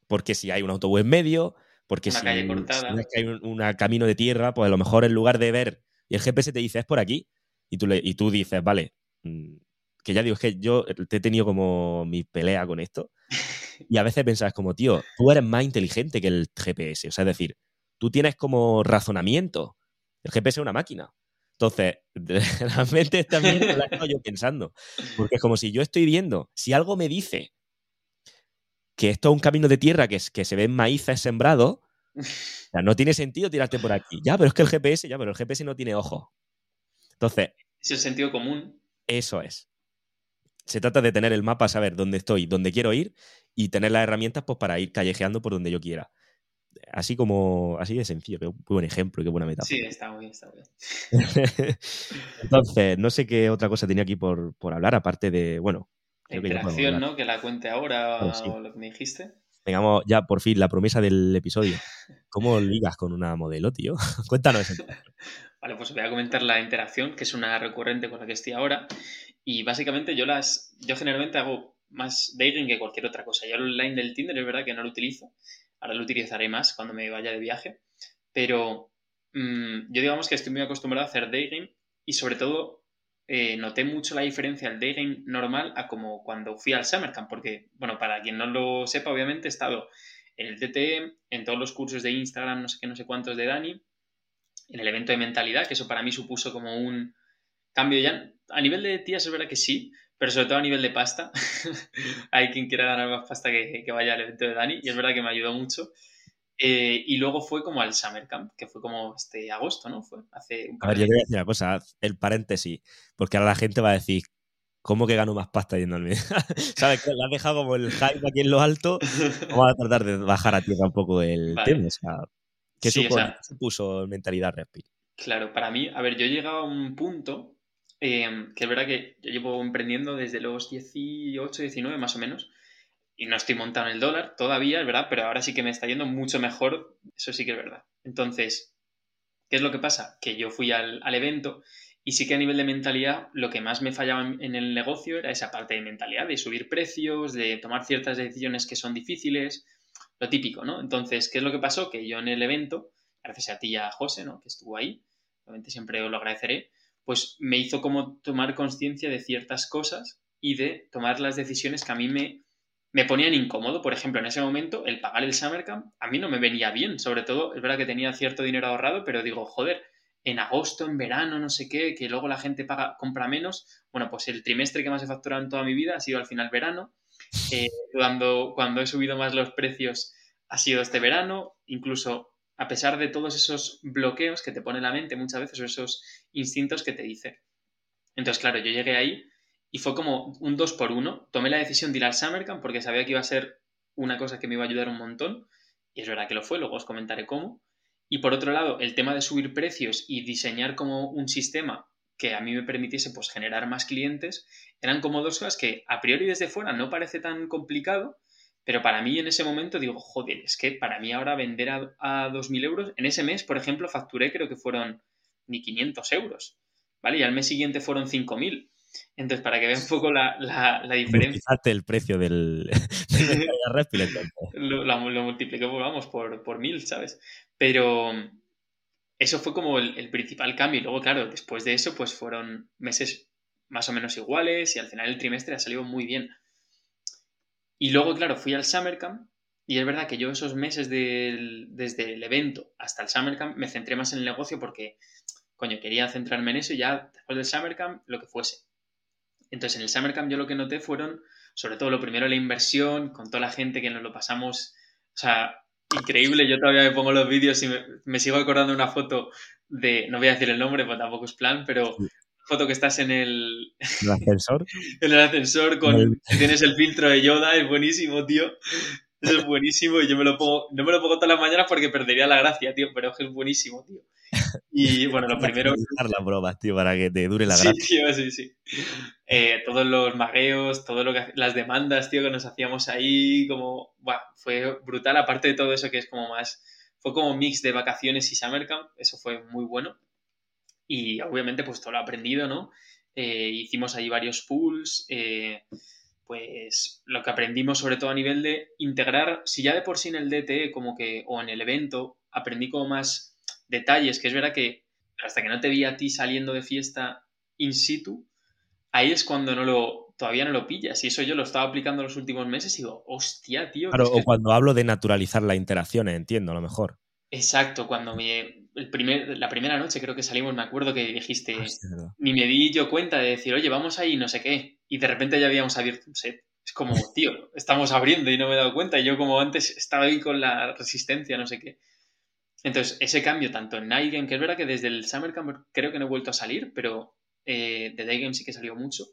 Porque si hay un autobús en medio, porque si, calle hay un, camino de tierra, pues a lo mejor en lugar de ver y el GPS te dice es por aquí, y tú, le, y tú dices, vale, mm, que ya digo, es que yo te he tenido como mi pelea con esto. Y a veces pensas como, tío, tú eres más inteligente que el GPS. O sea, es decir, tú tienes como razonamiento. El GPS es una máquina. Entonces, realmente también lo estoy yo pensando. Porque es como si yo estoy viendo, si algo me dice que esto es un camino de tierra que, es, que se ven maíces sembrados, o no tiene sentido tirarte por aquí. Ya, pero es que el GPS, ya, pero el GPS no tiene ojos. Entonces. Es el sentido común. Eso es. Se trata de tener el mapa, saber dónde estoy, dónde quiero ir y tener las herramientas pues, para ir callejeando por donde yo quiera. Así como, así de sencillo, qué buen ejemplo, qué buena metáfora. Sí, está muy bien, está muy bien. Entonces, no sé qué otra cosa tenía aquí por, hablar, aparte de, bueno. La interacción, ¿no? Que la cuente ahora o lo que me dijiste. Tengamos ya por fin la promesa del episodio. ¿Cómo ligas con una modelo, tío? Cuéntanos. Vale, pues voy a comentar la interacción, que es una recurrente con la que estoy ahora. Y básicamente yo las. Yo generalmente hago más dating que cualquier otra cosa. Yo el online del Tinder es verdad que no lo utilizo. Ahora lo utilizaré más cuando me vaya de viaje. Pero mm, yo digamos que estoy muy acostumbrado a hacer dating y sobre todo eh, noté mucho la diferencia del dating normal a como cuando fui al Summer Camp. Porque, bueno, para quien no lo sepa, obviamente he estado en el TTE, en todos los cursos de Instagram, no sé qué, no sé cuántos de Dani, en el evento de mentalidad, que eso para mí supuso como un cambio ya. A nivel de tías es verdad que sí, pero sobre todo a nivel de pasta. Hay quien quiera ganar más pasta que, vaya al evento de Dani y es verdad que me ayudó mucho. Eh, y luego fue como al Summer Camp, que fue como este agosto, ¿no? Fue hace un A ver, yo te decir una cosa, el paréntesis, porque ahora la gente va a decir, ¿cómo que gano más pasta yendo al medio? ¿Sabes? Que le has dejado como el hype aquí en lo alto, vamos a tratar de bajar a tierra un poco el tema. O sea, ¿qué supuso mentalidad Respir? Claro, para mí, a ver, yo he llegado a un punto Em, que es verdad que yo llevo emprendiendo desde los 18, 19 más o menos, y no estoy montando el dólar todavía, es verdad, pero ahora sí que me está yendo mucho mejor, eso sí que es verdad. Entonces, ¿qué es lo que pasa? Que yo fui al, evento y sí que a nivel de mentalidad lo que más me fallaba en, el negocio era esa parte de mentalidad, de subir precios, de tomar ciertas decisiones que son difíciles, lo típico, ¿no? Entonces, ¿qué es lo que pasó? Que yo en el evento, gracias a ti y a José, ¿no? Que estuvo ahí, obviamente siempre os lo agradeceré, pues me hizo como tomar conciencia de ciertas cosas y de tomar las decisiones que a mí me, me ponían incómodo. Por ejemplo, en ese momento, el pagar el Summer Camp a mí no me venía bien. Sobre todo, es verdad que tenía cierto dinero ahorrado, pero digo, joder, en agosto, en verano, no sé qué, que luego la gente paga, compra menos. Bueno, pues el trimestre que más he facturado en toda mi vida ha sido al final verano. Eh, cuando, cuando he subido más los precios ha sido este verano. Incluso a pesar de todos esos bloqueos que te pone la mente muchas veces o esos instintos que te dice. Entonces, claro, yo llegué ahí y fue como un dos por uno. Tomé la decisión de ir al Summer Camp porque sabía que iba a ser una cosa que me iba a ayudar un montón. Y es verdad que lo fue, luego os comentaré cómo. Y por otro lado, el tema de subir precios y diseñar como un sistema que a mí me permitiese pues generar más clientes, eran como dos cosas que a priori desde fuera no parece tan complicado, pero para mí en ese momento digo, joder, es que para mí ahora vender a, a 2.000 euros, en ese mes, por ejemplo, facturé creo que fueron ni 500 euros, ¿vale? Y al mes siguiente fueron 5.000. Entonces, para que vean un poco la, la, diferencia. el precio del, lo, lo, multipliqué, pues, vamos, por, por mil, ¿sabes? Pero eso fue como el, el, principal cambio. Y luego, claro, después de eso, pues fueron meses más o menos iguales y al final el trimestre ha salido muy bien. Y luego, claro, fui al Summer Camp y es verdad que yo esos meses desde el evento hasta el Summer Camp me centré más en el negocio porque, coño, quería centrarme en eso y ya después del Summer Camp lo que fuese. Entonces, en el Summer Camp yo lo que noté fueron, sobre todo lo primero, la inversión, con toda la gente que nos lo pasamos, o sea, increíble. Yo todavía me pongo los vídeos y me, sigo acordando una foto de, no voy a decir el nombre, porque tampoco es plan, pero foto que estás en el, ¿El ascensor. en el ascensor con tienes el filtro de Yoda, es buenísimo, tío. es buenísimo y yo me lo pongo, no me lo pongo todas las mañanas porque perdería la gracia, tío, pero es buenísimo, tío. Y bueno, lo primero. las bromas, tío, para que te dure la gracia. Sí, tío, sí, sí. Eh, todos los magueos, todo lo que, las demandas, tío, que nos hacíamos ahí, como, bueno, fue brutal. Aparte de todo eso que es como más, fue como mix de vacaciones y summer camp, eso fue muy bueno. Y obviamente, pues todo lo aprendido, ¿no? Eh, hicimos ahí varios pools, eh, pues lo que aprendimos sobre todo a nivel de integrar, si ya de por sí en el DTE como que, o en el evento, aprendí como más detalles, que es verdad que hasta que no te vi a ti saliendo de fiesta in situ, ahí es cuando no lo, todavía no lo pillas. Y eso yo lo estaba aplicando los últimos meses y digo, hostia, tío. Claro, o cuando hablo de naturalizar las interacciones, entiendo, a lo mejor. Exacto, cuando me, el primer, la primera noche creo que salimos, me acuerdo que dijiste, ni me di yo cuenta de decir, oye, vamos ahí, no sé qué, y de repente ya habíamos abierto un set. Es como, tío, estamos abriendo y no me he dado cuenta, y yo como antes estaba ahí con la resistencia, no sé qué. Entonces, ese cambio tanto en Night Game, que es verdad que desde el Summer Camp creo que no he vuelto a salir, pero eh, de Day Game sí que salió mucho.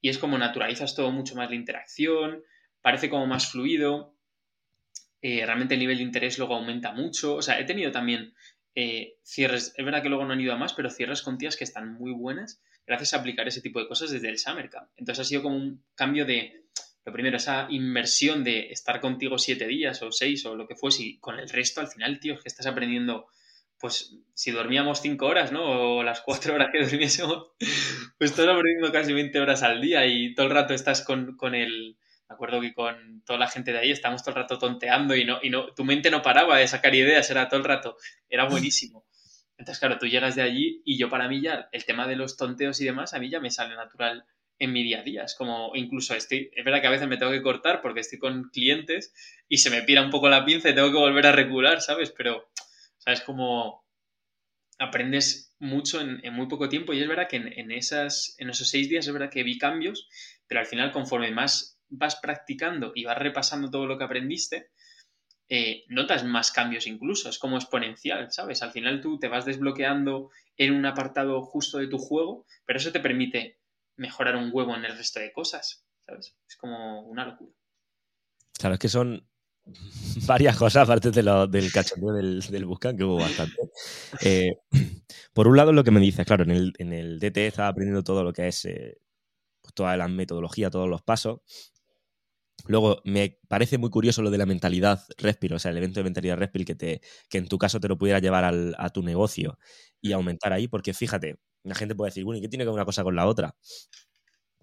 Y es como naturalizas todo mucho más la interacción, parece como más fluido, eh, realmente el nivel de interés luego aumenta mucho. O sea, he tenido también eh, cierres, es verdad que luego no han ido a más, pero cierres con tías que están muy buenas gracias a aplicar ese tipo de cosas desde el Summer Camp. Entonces ha sido como un cambio de, lo primero, esa inmersión de estar contigo siete días o seis o lo que fuese y con el resto al final, tío, es que estás aprendiendo, pues si dormíamos cinco horas, ¿no? O las cuatro horas que durmiésemos, pues estás aprendiendo casi 20 horas al día y todo el rato estás con, con el me acuerdo que con toda la gente de ahí estábamos todo el rato tonteando y no, y no, tu mente no paraba de sacar ideas, era todo el rato, era buenísimo. Entonces, claro, tú llegas de allí y yo para mí ya el tema de los tonteos y demás, a mí ya me sale natural en mi día a día. Es como, incluso estoy, es verdad que a veces me tengo que cortar porque estoy con clientes y se me pira un poco la pinza y tengo que volver a regular, ¿sabes? Pero, ¿sabes? Como aprendes mucho en, muy poco tiempo y es verdad que en, esas, en esos seis días es verdad que vi cambios, pero al final conforme más vas practicando y vas repasando todo lo que aprendiste, eh, notas más cambios incluso, es como exponencial, ¿sabes? Al final tú te vas desbloqueando en un apartado justo de tu juego, pero eso te permite mejorar un huevo en el resto de cosas, ¿sabes? Es como una locura. Claro, es que son varias cosas aparte de lo, del cachondeo del, del Buscan, que hubo bastante. Eh, por un lado, lo que me dices, claro, en el, DT estaba aprendiendo todo lo que es eh, pues toda la metodología, todos los pasos, Luego, me parece muy curioso lo de la mentalidad Respil, o sea, el evento de mentalidad Respil que, te, que en tu caso te lo pudiera llevar al, a tu negocio y aumentar ahí, porque fíjate, la gente puede decir, bueno, ¿y qué tiene que ver una cosa con la otra?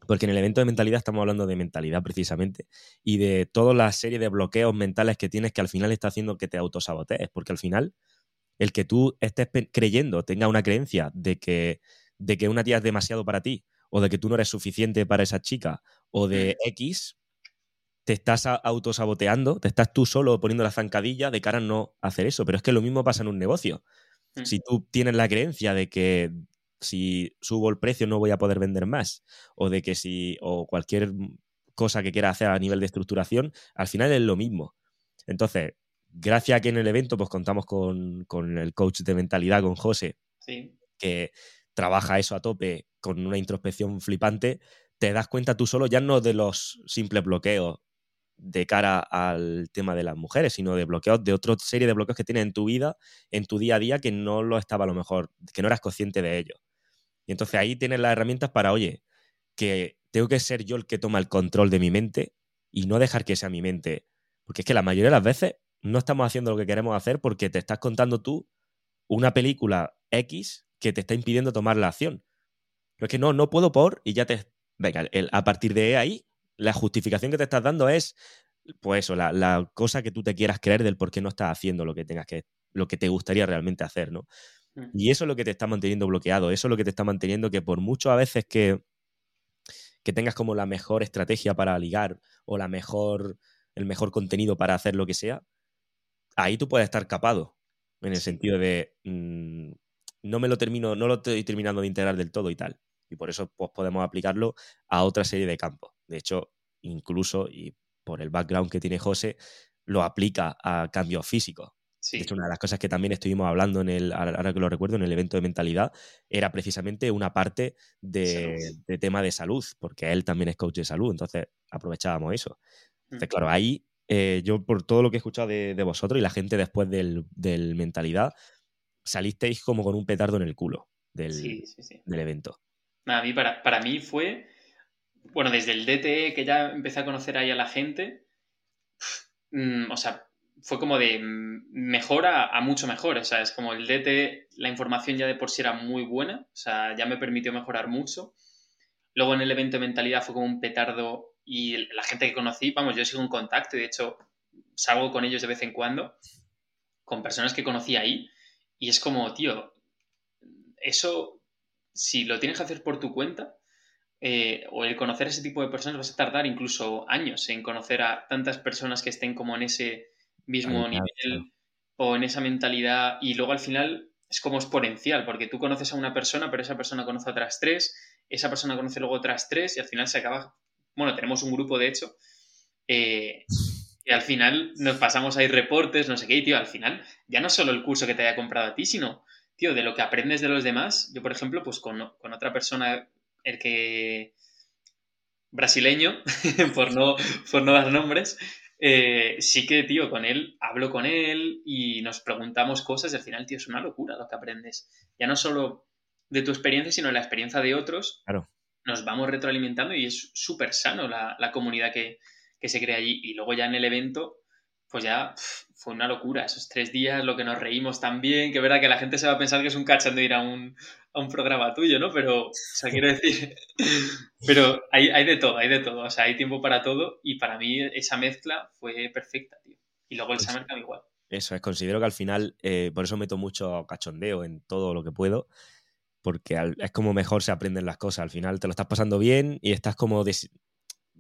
Porque en el evento de mentalidad estamos hablando de mentalidad precisamente y de toda la serie de bloqueos mentales que tienes que al final está haciendo que te autosabotees, porque al final el que tú estés creyendo, tenga una creencia de que, de que una tía es demasiado para ti, o de que tú no eres suficiente para esa chica, o de X, te estás autosaboteando, te estás tú solo poniendo la zancadilla de cara a no hacer eso. Pero es que lo mismo pasa en un negocio. Mm. Si tú tienes la creencia de que si subo el precio no voy a poder vender más, o de que si, o cualquier cosa que quieras hacer a nivel de estructuración, al final es lo mismo. Entonces, gracias a que en el evento pues contamos con, con el coach de mentalidad, con José, que trabaja eso a tope con una introspección flipante, te das cuenta tú solo ya no de los simples bloqueos de cara al tema de las mujeres, sino de bloqueos, de otra serie de bloqueos que tienes en tu vida, en tu día a día, que no lo estaba a lo mejor, que no eras consciente de ello. Y entonces ahí tienes las herramientas para, oye, que tengo que ser yo el que toma el control de mi mente y no dejar que sea mi mente. Porque es que la mayoría de las veces no estamos haciendo lo que queremos hacer porque te estás contando tú una película X que te está impidiendo tomar la acción. Pero es que no, no puedo por y ya te... Venga, a partir de ahí la justificación que te estás dando es, pues eso, la, cosa que tú te quieras creer del por qué no estás haciendo lo que tengas que, lo que te gustaría realmente hacer, ¿no? Mm. Y eso es lo que te está manteniendo bloqueado, eso es lo que te está manteniendo que por mucho a veces que, que tengas como la mejor estrategia para ligar o la mejor, el mejor contenido para hacer lo que sea, ahí tú puedes estar capado, en el sentido de mm, no me lo termino, no lo estoy terminando de integrar del todo y tal. Y por eso pues, podemos aplicarlo a otra serie de campos. De hecho, incluso, y por el background que tiene José, lo aplica a cambios físicos. De hecho, una de las cosas que también estuvimos hablando en el, ahora que lo recuerdo, en el evento de mentalidad, era precisamente una parte de, tema de salud, porque él también es coach de salud, entonces aprovechábamos eso. Entonces, mm. claro, ahí eh, yo por todo lo que he escuchado de, vosotros y la gente después del, mentalidad, salisteis como con un petardo en el culo del, del evento. A mí, para, para mí fue bueno, desde el DTE que ya empecé a conocer ahí a la gente, mm, o sea, fue como de mejor a, mucho mejor. O sea, es como el DTE, la información ya de por sí era muy buena, o sea, ya me permitió mejorar mucho. Luego en el evento de mentalidad fue como un petardo y la gente que conocí, vamos, yo sigo en contacto y de hecho salgo con ellos de vez en cuando, con personas que conocí ahí y es como, tío, eso, si lo tienes que hacer por tu cuenta, eh, o el conocer a ese tipo de personas vas a tardar incluso años en conocer a tantas personas que estén como en ese mismo nivel o en esa mentalidad y luego al final es como exponencial porque tú conoces a una persona pero esa persona conoce a otras tres, esa persona conoce luego otras tres y al final se acaba, bueno, tenemos un grupo de hecho eh, Y al final nos pasamos ahí reportes, no sé qué, y tío, al final ya no solo el curso que te haya comprado a ti, sino, tío, de lo que aprendes de los demás. Yo, por ejemplo, pues con, con otra persona, el que brasileño, por, no, por no dar nombres, eh, sí que, tío, con él hablo con él y nos preguntamos cosas y al final, tío, es una locura lo que aprendes. Ya no solo de tu experiencia, sino de la experiencia de otros. Claro. Nos vamos retroalimentando y es súper sano la, la comunidad que, que se crea allí. Y luego ya en el evento, pues ya fue una locura. Esos tres días, lo que nos reímos también, que verdad que la gente se va a pensar que es un cachando ir a un, a un programa tuyo, ¿no? Pero, o sea, quiero decir, pero hay, hay, de todo, hay de todo. O sea, hay tiempo para todo y para mí esa mezcla fue perfecta, tío. Y luego el pues, Summer igual. Eso es, considero que al final, eh, por eso meto mucho cachondeo en todo lo que puedo, porque es como mejor se aprenden las cosas. Al final te lo estás pasando bien y estás como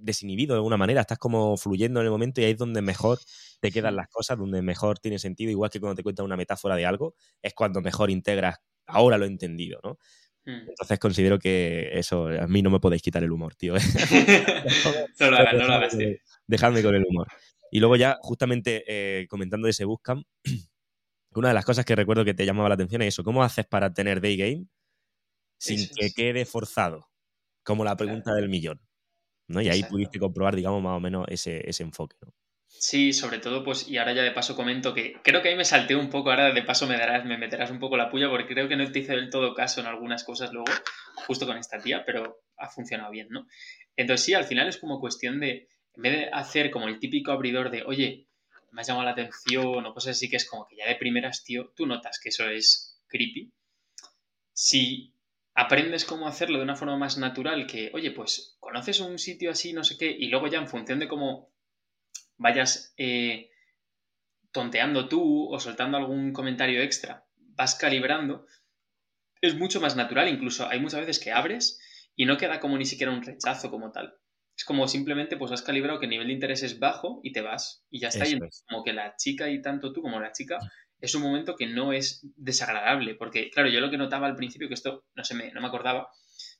desinhibido de alguna manera, estás como fluyendo en el momento y ahí es donde mejor te quedan las cosas, donde mejor tiene sentido, igual que cuando te cuentan una metáfora de algo, es cuando mejor integras, ahora lo he entendido, ¿no? Hmm. Entonces considero que eso, a mí no me podéis quitar el humor, tío. no lo hagas, no lo hagas, Dejadme con el humor. Y luego ya, justamente eh, comentando de ese Bootcamp, una de las cosas que recuerdo que te llamaba la atención es eso, ¿cómo haces para tener day game sin que quede forzado? Como la pregunta del millón. ¿No? Y ahí pudiste comprobar, digamos, más o menos ese, ese enfoque, ¿no? Sí, sobre todo, pues, y ahora ya de paso comento que creo que ahí me salté un poco, ahora de paso me darás, me meterás un poco la puya, porque creo que no te hice del todo caso en algunas cosas luego, justo con esta tía, pero ha funcionado bien, ¿no? Entonces sí, al final es como cuestión de, en vez de hacer como el típico abridor de, oye, me has llamado la atención o cosas así que es como que ya de primeras, tío, tú notas que eso es creepy. Si aprendes cómo hacerlo de una forma más natural, que, oye, pues conoces un sitio así, no sé qué, y luego ya en función de cómo vayas eh, tonteando tú o soltando algún comentario extra, vas calibrando, es mucho más natural. Incluso hay muchas veces que abres y no queda como ni siquiera un rechazo como tal. Es como simplemente pues has calibrado que el nivel de interés es bajo y te vas. Y ya está. Y como que la chica y tanto tú como la chica es un momento que no es desagradable. Porque, claro, yo lo que notaba al principio, que esto no, se me, no me acordaba,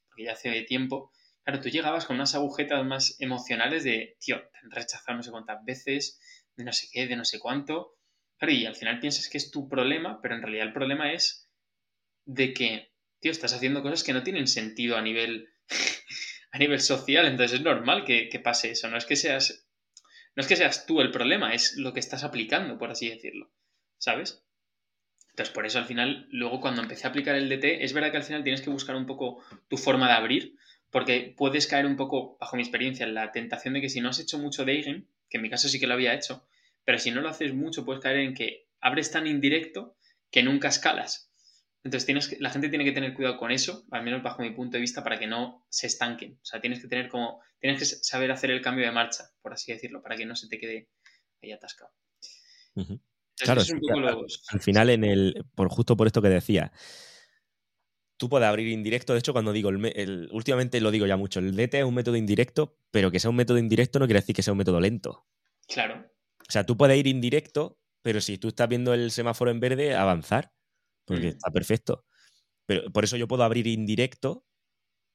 porque ya hace tiempo, Claro, tú llegabas con unas agujetas más emocionales de, tío, te han rechazado no sé cuántas veces, de no sé qué, de no sé cuánto. Claro, y al final piensas que es tu problema, pero en realidad el problema es de que, tío, estás haciendo cosas que no tienen sentido a nivel, a nivel social, entonces es normal que, que pase eso. No es que seas, no es que seas tú el problema, es lo que estás aplicando, por así decirlo. ¿Sabes? Entonces, por eso al final, luego cuando empecé a aplicar el DT, es verdad que al final tienes que buscar un poco tu forma de abrir, porque puedes caer un poco, bajo mi experiencia, en la tentación de que si no has hecho mucho dating, que en mi caso sí que lo había hecho, pero si no lo haces mucho, puedes caer en que abres tan indirecto que nunca escalas. Entonces tienes que, la gente tiene que tener cuidado con eso, al menos bajo mi punto de vista, para que no se estanquen. O sea, tienes que tener como, tienes que saber hacer el cambio de marcha, por así decirlo, para que no se te quede ahí atascado. Claro, al, final en el, por justo por esto que decía, tú puedes abrir indirecto. De hecho, cuando digo, el, últimamente lo digo ya mucho, el DT es un método indirecto, pero que sea un método indirecto no quiere decir que sea un método lento. Claro. O sea, tú puedes ir indirecto, pero si tú estás viendo el semáforo en verde, avanzar, porque mm. está perfecto. Pero por eso yo puedo abrir indirecto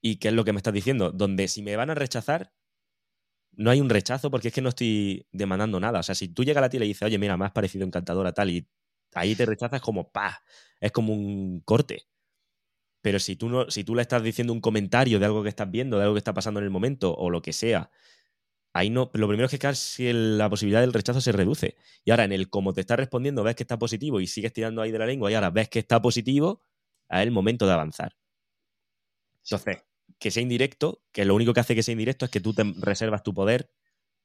y qué es lo que me estás diciendo, donde si me van a rechazar, no hay un rechazo porque es que no estoy demandando nada. O sea, si tú llegas a la tía y le dices, oye, mira, me has parecido encantadora tal, y ahí te rechazas como pa, es como un corte. Pero si tú, no, si tú le estás diciendo un comentario de algo que estás viendo, de algo que está pasando en el momento o lo que sea, ahí no. Lo primero es que casi la posibilidad del rechazo se reduce. Y ahora, en el cómo te está respondiendo, ves que está positivo y sigues tirando ahí de la lengua, y ahora ves que está positivo, es el momento de avanzar. Entonces, que sea indirecto, que lo único que hace que sea indirecto es que tú te reservas tu poder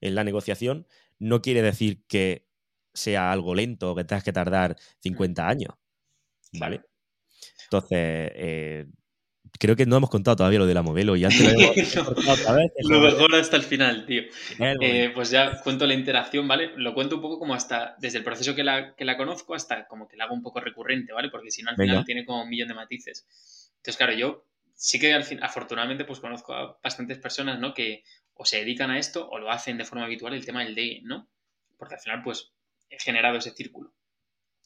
en la negociación, no quiere decir que sea algo lento o que tengas que tardar 50 años. ¿Vale? Entonces, eh, creo que no hemos contado todavía lo de la modelo y antes lo Lo mejor hasta el final, tío. Eh, pues ya cuento la interacción, ¿vale? Lo cuento un poco como hasta, desde el proceso que la, que la conozco hasta como que la hago un poco recurrente, ¿vale? Porque si no, al final tiene como un millón de matices. Entonces, claro, yo sí que al fin, afortunadamente, pues conozco a bastantes personas, ¿no? Que o se dedican a esto o lo hacen de forma habitual el tema del day, ¿no? Porque al final, pues, he generado ese círculo.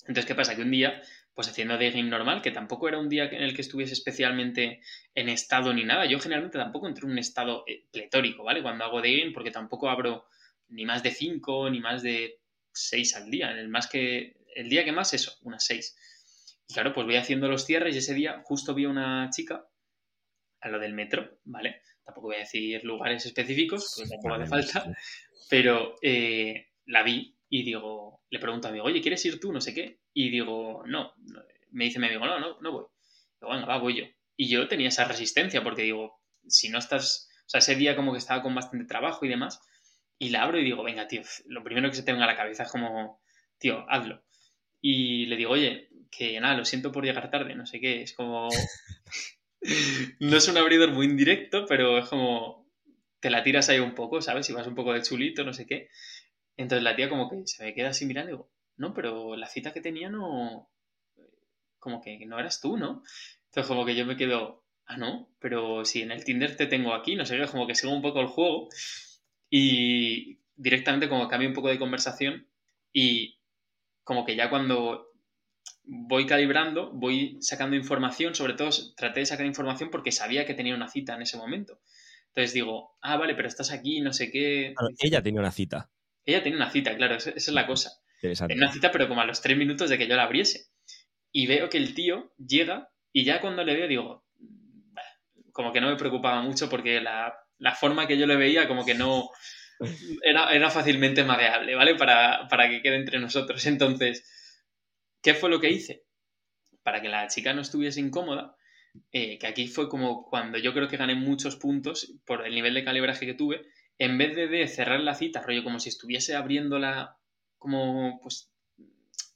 Entonces, ¿qué pasa? Que un día pues haciendo de game normal, que tampoco era un día en el que estuviese especialmente en estado ni nada. Yo generalmente tampoco entro en un estado eh, pletórico, ¿vale? Cuando hago de game, porque tampoco abro ni más de 5, ni más de 6 al día. El, más que, el día que más, eso, unas 6. Y claro, pues voy haciendo los cierres y ese día justo vi a una chica a lo del metro, ¿vale? Tampoco voy a decir lugares específicos, porque tampoco hace falta, pero eh, la vi y digo, le pregunto a mi amigo, oye, ¿quieres ir tú? No sé qué. Y digo, no. Me dice mi amigo, no, no, no voy. Digo, venga, va, voy yo. Y yo tenía esa resistencia porque digo, si no estás, o sea, ese día como que estaba con bastante trabajo y demás, y la abro y digo, venga, tío, lo primero que se te venga a la cabeza es como, tío, hazlo. Y le digo, oye, que nada, lo siento por llegar tarde, no sé qué, es como... no es un abridor muy indirecto, pero es como, te la tiras ahí un poco, ¿sabes? Si vas un poco de chulito, no sé qué. Entonces la tía como que se me queda así mirando y digo, no, pero la cita que tenía no, como que no eras tú, ¿no? Entonces como que yo me quedo, ah, no, pero si en el Tinder te tengo aquí, no sé qué, como que sigo un poco el juego y directamente como cambio un poco de conversación y como que ya cuando voy calibrando, voy sacando información, sobre todo traté de sacar información porque sabía que tenía una cita en ese momento. Entonces digo, ah, vale, pero estás aquí, no sé qué. ella tenía una cita. Ella tenía una cita, claro, esa, es la cosa. Tenía una cita, pero como a los tres minutos de que yo la abriese. Y veo que el tío llega y ya cuando le veo digo, como que no me preocupaba mucho porque la, forma que yo le veía como que no era, era fácilmente madeable, ¿vale? Para, para que quede entre nosotros. Entonces, ¿qué fue lo que hice? Para que la chica no estuviese incómoda, eh, que aquí fue como cuando yo creo que gané muchos puntos por el nivel de calibraje que tuve, en vez de, cerrar la cita, rollo como si estuviese abriéndola como pues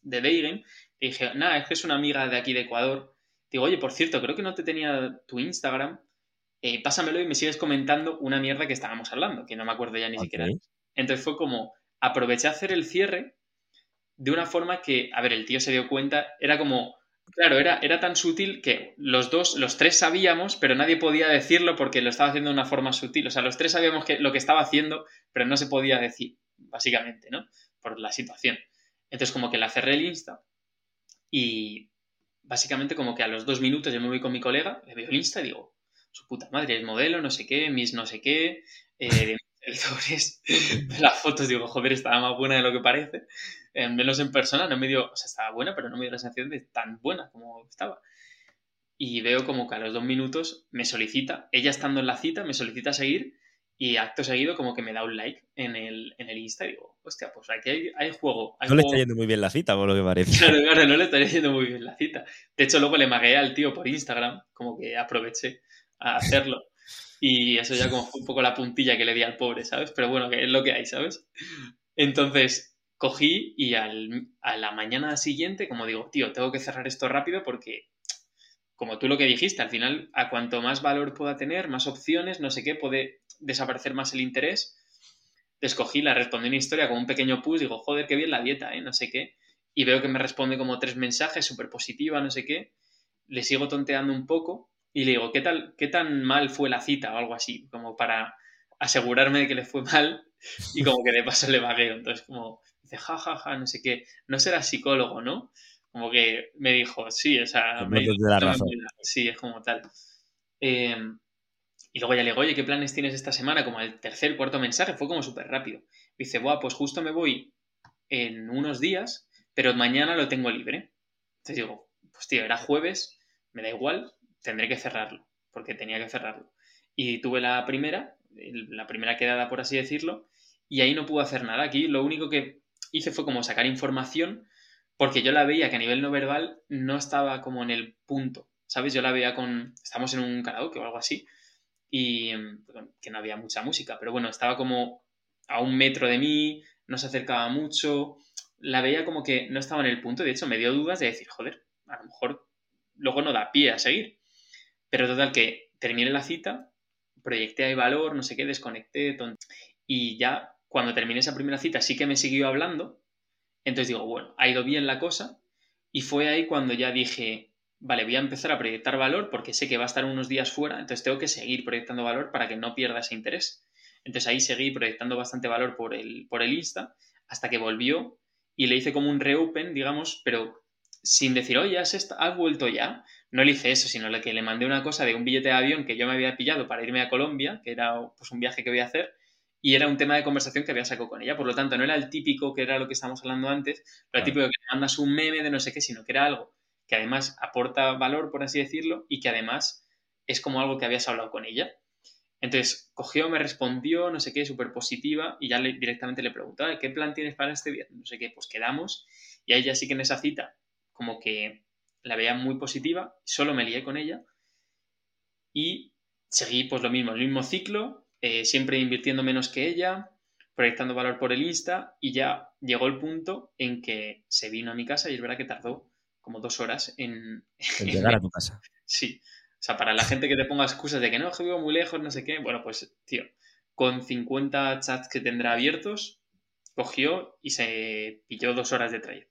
de Beigen, le dije, nada, es que es una amiga de aquí de Ecuador. Digo, oye, por cierto, creo que no te tenía tu Instagram. Eh, pásamelo y me sigues comentando una mierda que estábamos hablando, que no me acuerdo ya ni siquiera. Entonces fue como, aproveché a hacer el cierre de una forma que, a ver, el tío se dio cuenta, era como, Claro, era, era tan sutil que los dos, los tres sabíamos, pero nadie podía decirlo porque lo estaba haciendo de una forma sutil. O sea, los tres sabíamos que, lo que estaba haciendo, pero no se podía decir, básicamente, ¿no? Por la situación. Entonces, como que la cerré el Insta y básicamente como que a los dos minutos yo me voy con mi colega, le veo el Insta y digo, su puta madre, es modelo, no sé qué, mis no sé qué, eh, las fotos, digo, joder, estaba más buena de lo que parece. En menos en persona, no me dio, o sea, estaba buena, pero no me dio la sensación de tan buena como estaba. Y veo como que a los dos minutos me solicita, ella estando en la cita, me solicita seguir y acto seguido como que me da un like en el, en el Insta y digo, hostia, pues aquí hay, juego. no le está yendo muy bien la cita, por lo que parece. Claro, claro, no le está yendo muy bien la cita. De hecho, luego le magué al tío por Instagram, como que aproveché a hacerlo. Y eso ya como fue un poco la puntilla que le di al pobre, ¿sabes? Pero bueno, que es lo que hay, ¿sabes? Entonces cogí y al, a la mañana siguiente, como digo, tío, tengo que cerrar esto rápido porque, como tú lo que dijiste, al final, a cuanto más valor pueda tener, más opciones, no sé qué, puede desaparecer más el interés. Escogí, la respondí una historia con un pequeño push, digo, joder, qué bien la dieta, ¿eh? No sé qué. Y veo que me responde como tres mensajes, súper positiva, no sé qué. Le sigo tonteando un poco y le digo, ¿qué, tal, ¿qué tan mal fue la cita o algo así? Como para asegurarme de que le fue mal y como que de paso le vagueo. Entonces, como dice, jajaja, ja, ja, no sé qué, no será psicólogo, ¿no? Como que me dijo, sí, o sea, me, la razón. sí, es como tal. Em, y luego ya le digo, oye, ¿qué planes tienes esta semana? Como el tercer, cuarto mensaje, fue como súper rápido. Me dice, Buah, pues justo me voy en unos días, pero mañana lo tengo libre. Entonces digo, pues tío, era jueves, me da igual, tendré que cerrarlo, porque tenía que cerrarlo. Y tuve la primera, la primera quedada, por así decirlo, y ahí no pude hacer nada. Aquí lo único que hice fue como sacar información, porque yo la veía que a nivel no verbal no estaba como en el punto, ¿sabes? Yo la veía con, estamos en un karaoke o algo así, y que no había mucha música, pero bueno, estaba como a un metro de mí, no se acercaba mucho, la veía como que no estaba en el punto, de hecho me dio dudas de decir, joder, a lo mejor luego no da pie a seguir. Pero total que terminé la cita, proyecté ahí valor, no sé qué, desconecté, y ya cuando terminé esa primera cita sí que me siguió hablando, entonces digo, bueno, ha ido bien la cosa, y fue ahí cuando ya dije, vale, voy a empezar a proyectar valor porque sé que va a estar unos días fuera, entonces tengo que seguir proyectando valor para que no pierda ese interés. Entonces ahí seguí proyectando bastante valor por el, por el Insta hasta que volvió y le hice como un reopen, digamos, pero sin decir, oye, ¿has, has vuelto ya? no le hice eso, sino que le mandé una cosa de un billete de avión que yo me había pillado para irme a Colombia, que era pues, un viaje que voy a hacer, y era un tema de conversación que había sacado con ella. Por lo tanto, no era el típico que era lo que estábamos hablando antes, lo Claro. típico que le mandas un meme de no sé qué, sino que era algo que además aporta valor, por así decirlo, y que además es como algo que habías hablado con ella. Entonces, cogió, me respondió, no sé qué, súper positiva, y ya le- directamente le preguntaba, ¿qué plan tienes para este viernes? No sé qué, pues quedamos, y a ella sí que en esa cita, como que la veía muy positiva, solo me lié con ella, y seguí pues lo mismo, el mismo ciclo, eh, siempre invirtiendo menos que ella, proyectando valor por el Insta, y ya llegó el punto en que se vino a mi casa, y es verdad que tardó como dos horas en, En llegar a tu casa. Sí. O sea, para la gente que te ponga excusas de que no, que vivo muy lejos, no sé qué. Bueno, pues, tío, con 50 chats que tendrá abiertos, cogió y se pilló dos horas de trayecto.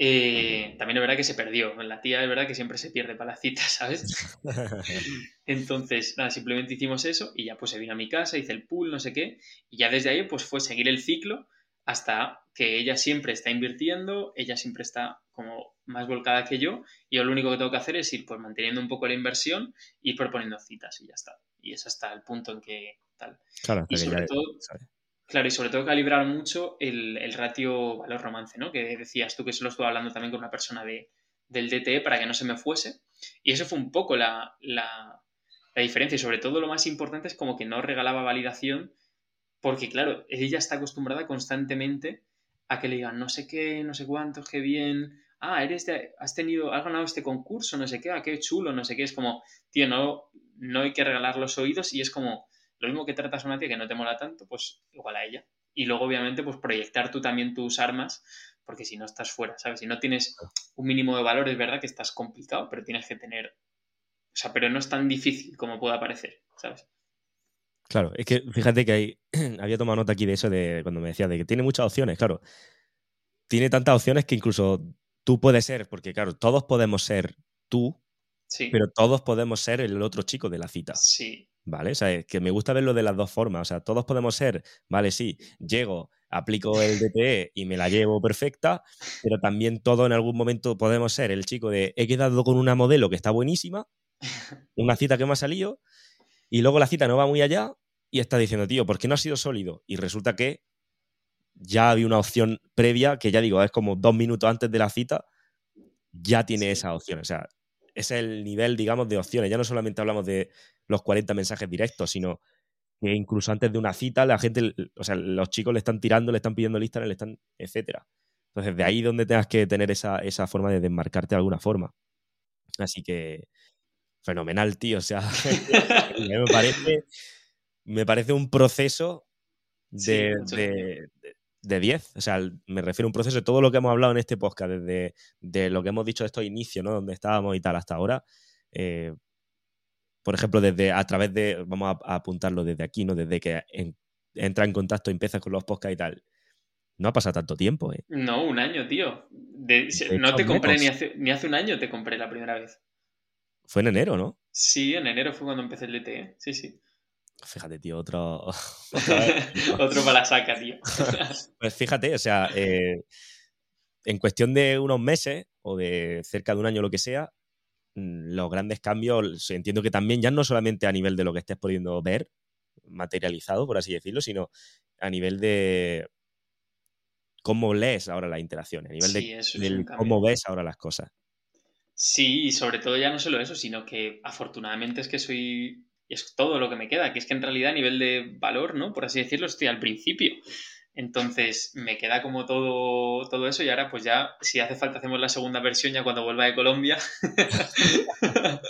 Eh, también es verdad que se perdió. La tía es verdad que siempre se pierde para las citas, ¿sabes? Entonces, nada, simplemente hicimos eso y ya pues se vino a mi casa, hice el pool, no sé qué. Y ya desde ahí pues fue seguir el ciclo hasta que ella siempre está invirtiendo, ella siempre está como más volcada que yo y yo lo único que tengo que hacer es ir pues manteniendo un poco la inversión y ir proponiendo citas y ya está. Y es hasta el punto en que tal. Claro, Y sobre ya- todo. Claro, y sobre todo calibrar mucho el, el ratio valor-romance, ¿no? Que decías tú que eso lo estuve hablando también con una persona de, del DTE para que no se me fuese. Y eso fue un poco la, la, la diferencia. Y sobre todo lo más importante es como que no regalaba validación, porque claro, ella está acostumbrada constantemente a que le digan no sé qué, no sé cuántos, qué bien. Ah, eres de, has tenido, has ganado este concurso, no sé qué, ah, qué chulo, no sé qué. Es como, tío, no, no hay que regalar los oídos y es como, lo mismo que tratas a una tía que no te mola tanto, pues igual a ella. Y luego, obviamente, pues proyectar tú también tus armas, porque si no estás fuera, ¿sabes? Si no tienes un mínimo de valor, es verdad que estás complicado, pero tienes que tener. O sea, pero no es tan difícil como pueda parecer, ¿sabes? Claro, es que fíjate que hay, había tomado nota aquí de eso de cuando me decías de que tiene muchas opciones, claro. Tiene tantas opciones que incluso tú puedes ser, porque claro, todos podemos ser tú, Sí. pero todos podemos ser el otro chico de la cita. Sí. ¿Vale? O sea, es que me gusta verlo de las dos formas. O sea, todos podemos ser, vale, sí, llego, aplico el DTE y me la llevo perfecta, pero también todos en algún momento podemos ser el chico de he quedado con una modelo que está buenísima, una cita que me ha salido, y luego la cita no va muy allá y está diciendo, tío, ¿por qué no ha sido sólido? Y resulta que ya había una opción previa que ya digo, es como dos minutos antes de la cita, ya tiene Sí. esa opción. O sea, es el nivel, digamos, de opciones. Ya no solamente hablamos de los 40 mensajes directos, sino que incluso antes de una cita, la gente, o sea, los chicos le están tirando, le están pidiendo listas, le están, etcétera. Entonces, de ahí donde tengas que tener esa, esa forma de desmarcarte de alguna forma. Así que, fenomenal, tío. O sea, me parece, me parece un proceso de- de 10. O sea, me refiero a un proceso de todo lo que hemos hablado en este podcast, desde de lo que hemos dicho de estos inicios, ¿no? Donde estábamos y tal hasta ahora. eh, por ejemplo, desde a través de, vamos a, a apuntarlo desde aquí, ¿no? Desde que en- entra en contacto, empiezas con los podcasts y tal. No ha pasado tanto tiempo, ¿eh? No, un año, tío. De- se- De no te compré ni hace, ni hace un año, te compré la primera vez. Fue en enero, ¿no? Sí, en enero fue cuando empecé el DTE. Sí, sí. Fíjate, tío, otro. Otro para la saca, tío. Pues fíjate, o sea, eh, en cuestión de unos meses o de cerca de un año, lo que sea, los grandes cambios, entiendo que también ya no solamente a nivel de lo que estés pudiendo ver materializado, por así decirlo, sino a nivel de cómo lees ahora las interacciones, a nivel Sí, de es del cómo ves ahora las cosas. Sí, y sobre todo ya no solo eso, sino que afortunadamente es que soy. Es todo lo que me queda, que es que en realidad a nivel de valor, ¿no? Por así decirlo, estoy al principio. Entonces me queda como todo, todo eso y ahora pues ya, si hace falta, hacemos la segunda versión ya cuando vuelva de Colombia.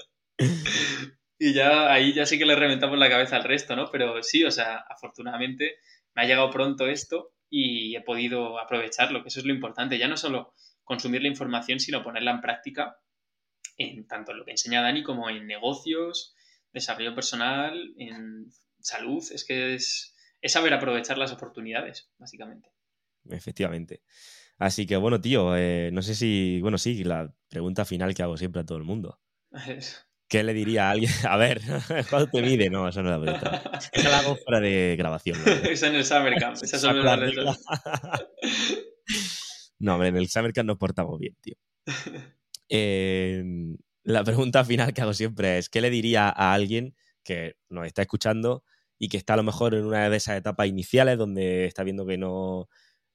y ya ahí ya sí que le reventamos la cabeza al resto, ¿no? Pero sí, o sea, afortunadamente me ha llegado pronto esto y he podido aprovecharlo, que eso es lo importante. Ya no solo consumir la información, sino ponerla en práctica en tanto en lo que enseña Dani como en negocios, desarrollo personal, en salud. Es que es, es saber aprovechar las oportunidades, básicamente. Efectivamente. Así que bueno, tío, eh, no sé si, bueno, sí, la pregunta final que hago siempre a todo el mundo. ¿Qué le diría a alguien? A ver, ¿cuánto te mide? No, esa no es la pregunta. Esa la hago fuera de grabación. ¿no? Esa en el Summer Camp. Esas son Saco la. No, hombre, en el Summer Camp nos portamos bien, tío. Eh, la pregunta final que hago siempre es, ¿qué le diría a alguien que nos está escuchando y que está a lo mejor en una de esas etapas iniciales donde está viendo que no,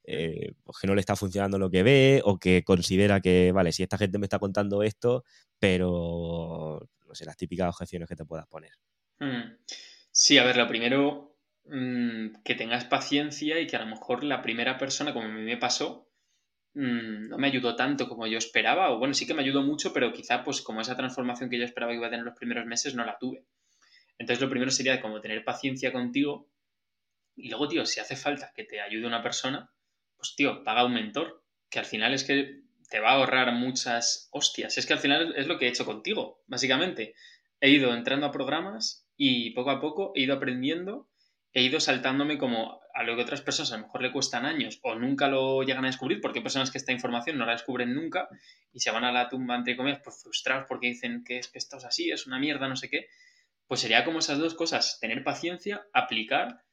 eh, pues que no le está funcionando lo que ve o que considera que, vale, si esta gente me está contando esto, pero no sé, las típicas objeciones que te puedas poner. Hmm. Sí, a ver, lo primero, mm, que tengas paciencia y que a lo mejor la primera persona, como a mí me pasó, mm, no me ayudó tanto como yo esperaba, o bueno, sí que me ayudó mucho, pero quizá pues como esa transformación que yo esperaba que iba a tener los primeros meses no la tuve. Entonces lo primero sería como tener paciencia contigo y luego, tío, si hace falta que te ayude una persona, pues tío, paga un mentor, que al final es que te va a ahorrar muchas hostias. Es que al final es lo que he hecho contigo, básicamente. He ido entrando a programas y poco a poco he ido aprendiendo, he ido saltándome como a lo que otras personas a lo mejor le cuestan años o nunca lo llegan a descubrir, porque hay personas que esta información no la descubren nunca y se van a la tumba, entre comillas, pues frustrados porque dicen que es que esto es así, es una mierda, no sé qué. Pues sería como esas dos cosas, tener paciencia, aplicar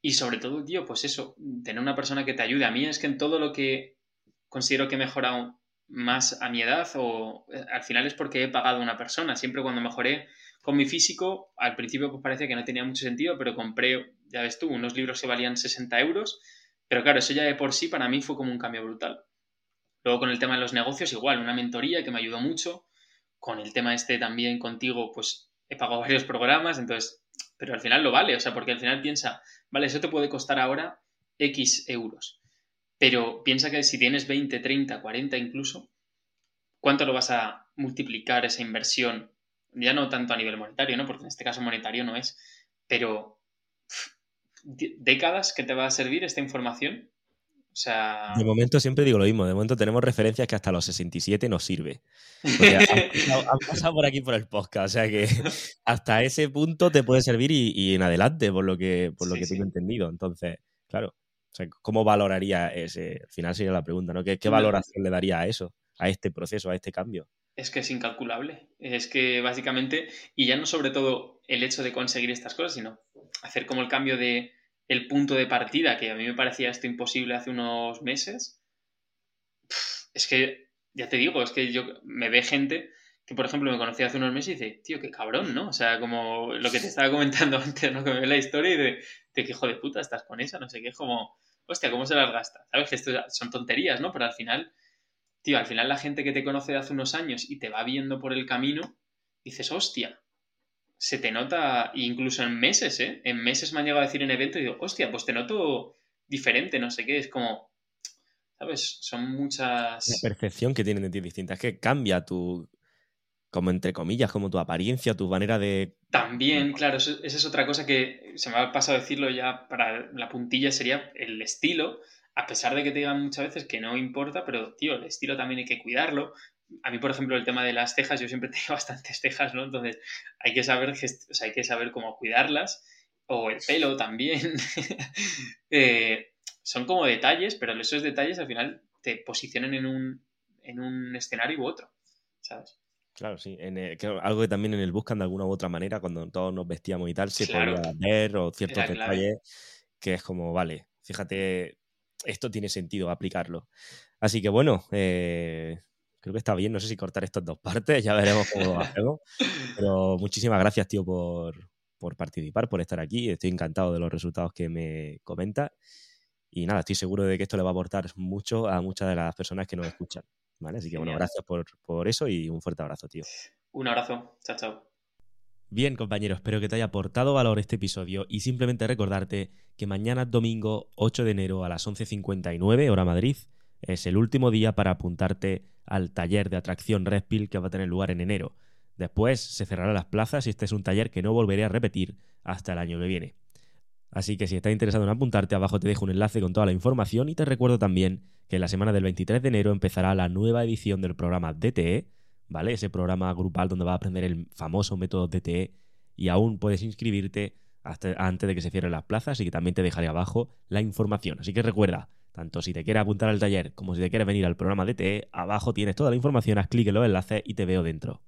y sobre todo, tío, pues eso, tener una persona que te ayude. A mí es que en todo lo que considero que he mejorado más a mi edad o eh, al final es porque he pagado a una persona. Siempre cuando mejoré con mi físico, al principio pues parece que no tenía mucho sentido, pero compré, ya ves tú, unos libros que valían 60 euros. Pero claro, eso ya de por sí para mí fue como un cambio brutal. Luego con el tema de los negocios, igual, una mentoría que me ayudó mucho. Con el tema este también contigo, pues he pagado varios programas, entonces, pero al final lo vale, o sea, porque al final piensa, vale, eso te puede costar ahora X euros, pero piensa que si tienes 20, 30, 40 incluso, ¿cuánto lo vas a multiplicar esa inversión? Ya no tanto a nivel monetario, ¿no? Porque en este caso monetario no es, pero décadas que te va a servir esta información sea... De momento siempre digo lo mismo, de momento tenemos referencias que hasta los 67 nos sirve. Porque han, pasado, por aquí por el podcast, o sea que hasta ese punto te puede servir y, en adelante, por lo que, por lo que tengo entendido. Entonces, claro, ¿cómo valoraría ese? Al final sería la pregunta, ¿no? ¿Qué, valoración le daría a eso, a este proceso, a este cambio? Es que es incalculable. Es que básicamente, y ya no sobre todo el hecho de conseguir estas cosas, sino hacer como el cambio de el punto de partida, que a mí me parecía esto imposible hace unos meses, es que, ya te digo, es que yo me ve gente que, por ejemplo, me conocía hace unos meses y dice, tío, qué cabrón, ¿no? O sea, como lo que te estaba comentando antes, ¿no? Que me ve la historia y de, de que hijo de puta estás con esa, no sé qué, como, hostia, ¿cómo se las gasta? ¿Sabes? Que esto son tonterías, ¿no? Pero al final, tío, al final la gente que te conoce de hace unos años y te va viendo por el camino, dices, hostia, se te nota, incluso en meses, ¿eh? En meses me han llegado a decir en evento y digo, hostia, pues te noto diferente, no sé qué, es como, ¿sabes? Son muchas... La percepción que tienen de ti distinta, es que cambia tu, como entre comillas, como tu apariencia, tu manera de... También, claro, esa es otra cosa que se me ha pasado a decirlo ya para la puntilla, sería el estilo, a pesar de que te digan muchas veces que no importa, pero, tío, el estilo también hay que cuidarlo, a mí, por ejemplo, el tema de las cejas, yo siempre tengo bastantes cejas, ¿no? Entonces hay que saber, hay que saber cómo cuidarlas, o el pelo también. Eh, son como detalles, pero esos detalles al final te posicionan en un, en un escenario u otro, ¿sabes? Claro, sí. algo que también en el buscan de alguna u otra manera, cuando todos nos vestíamos y tal, se podía ver o ciertos detalles que es como, vale, fíjate, esto tiene sentido aplicarlo. Así que bueno, eh, creo que está bien. No sé si cortar estas dos partes, ya veremos cómo lo hacemos. Pero muchísimas gracias, tío, por, participar, por estar aquí. Estoy encantado de los resultados que me comenta. Y nada, estoy seguro de que esto le va a aportar mucho a muchas de las personas que nos escuchan. ¿vale? Así que bueno, gracias por, por eso y un fuerte abrazo, tío. Un abrazo. Chao, chao. Bien, compañeros, espero que te haya aportado valor este episodio y simplemente recordarte que mañana domingo 8 de enero a las 11.59 hora Madrid es el último día para apuntarte al taller de atracción Redpill que va a tener lugar en enero. Después se cerrarán las plazas y este es un taller que no volveré a repetir hasta el año que viene. Así que si estás interesado en apuntarte, abajo te dejo un enlace con toda la información y te recuerdo también que en la semana del 23 de enero empezará la nueva edición del programa DTE, ¿vale? Ese programa grupal donde vas a aprender el famoso método DTE y aún puedes inscribirte hasta antes de que se cierren las plazas y que también te dejaré abajo la información. Así que recuerda, tanto si te quieres apuntar al taller como si te quieres venir al programa de TE, abajo tienes toda la información, haz clic en los enlaces y te veo dentro.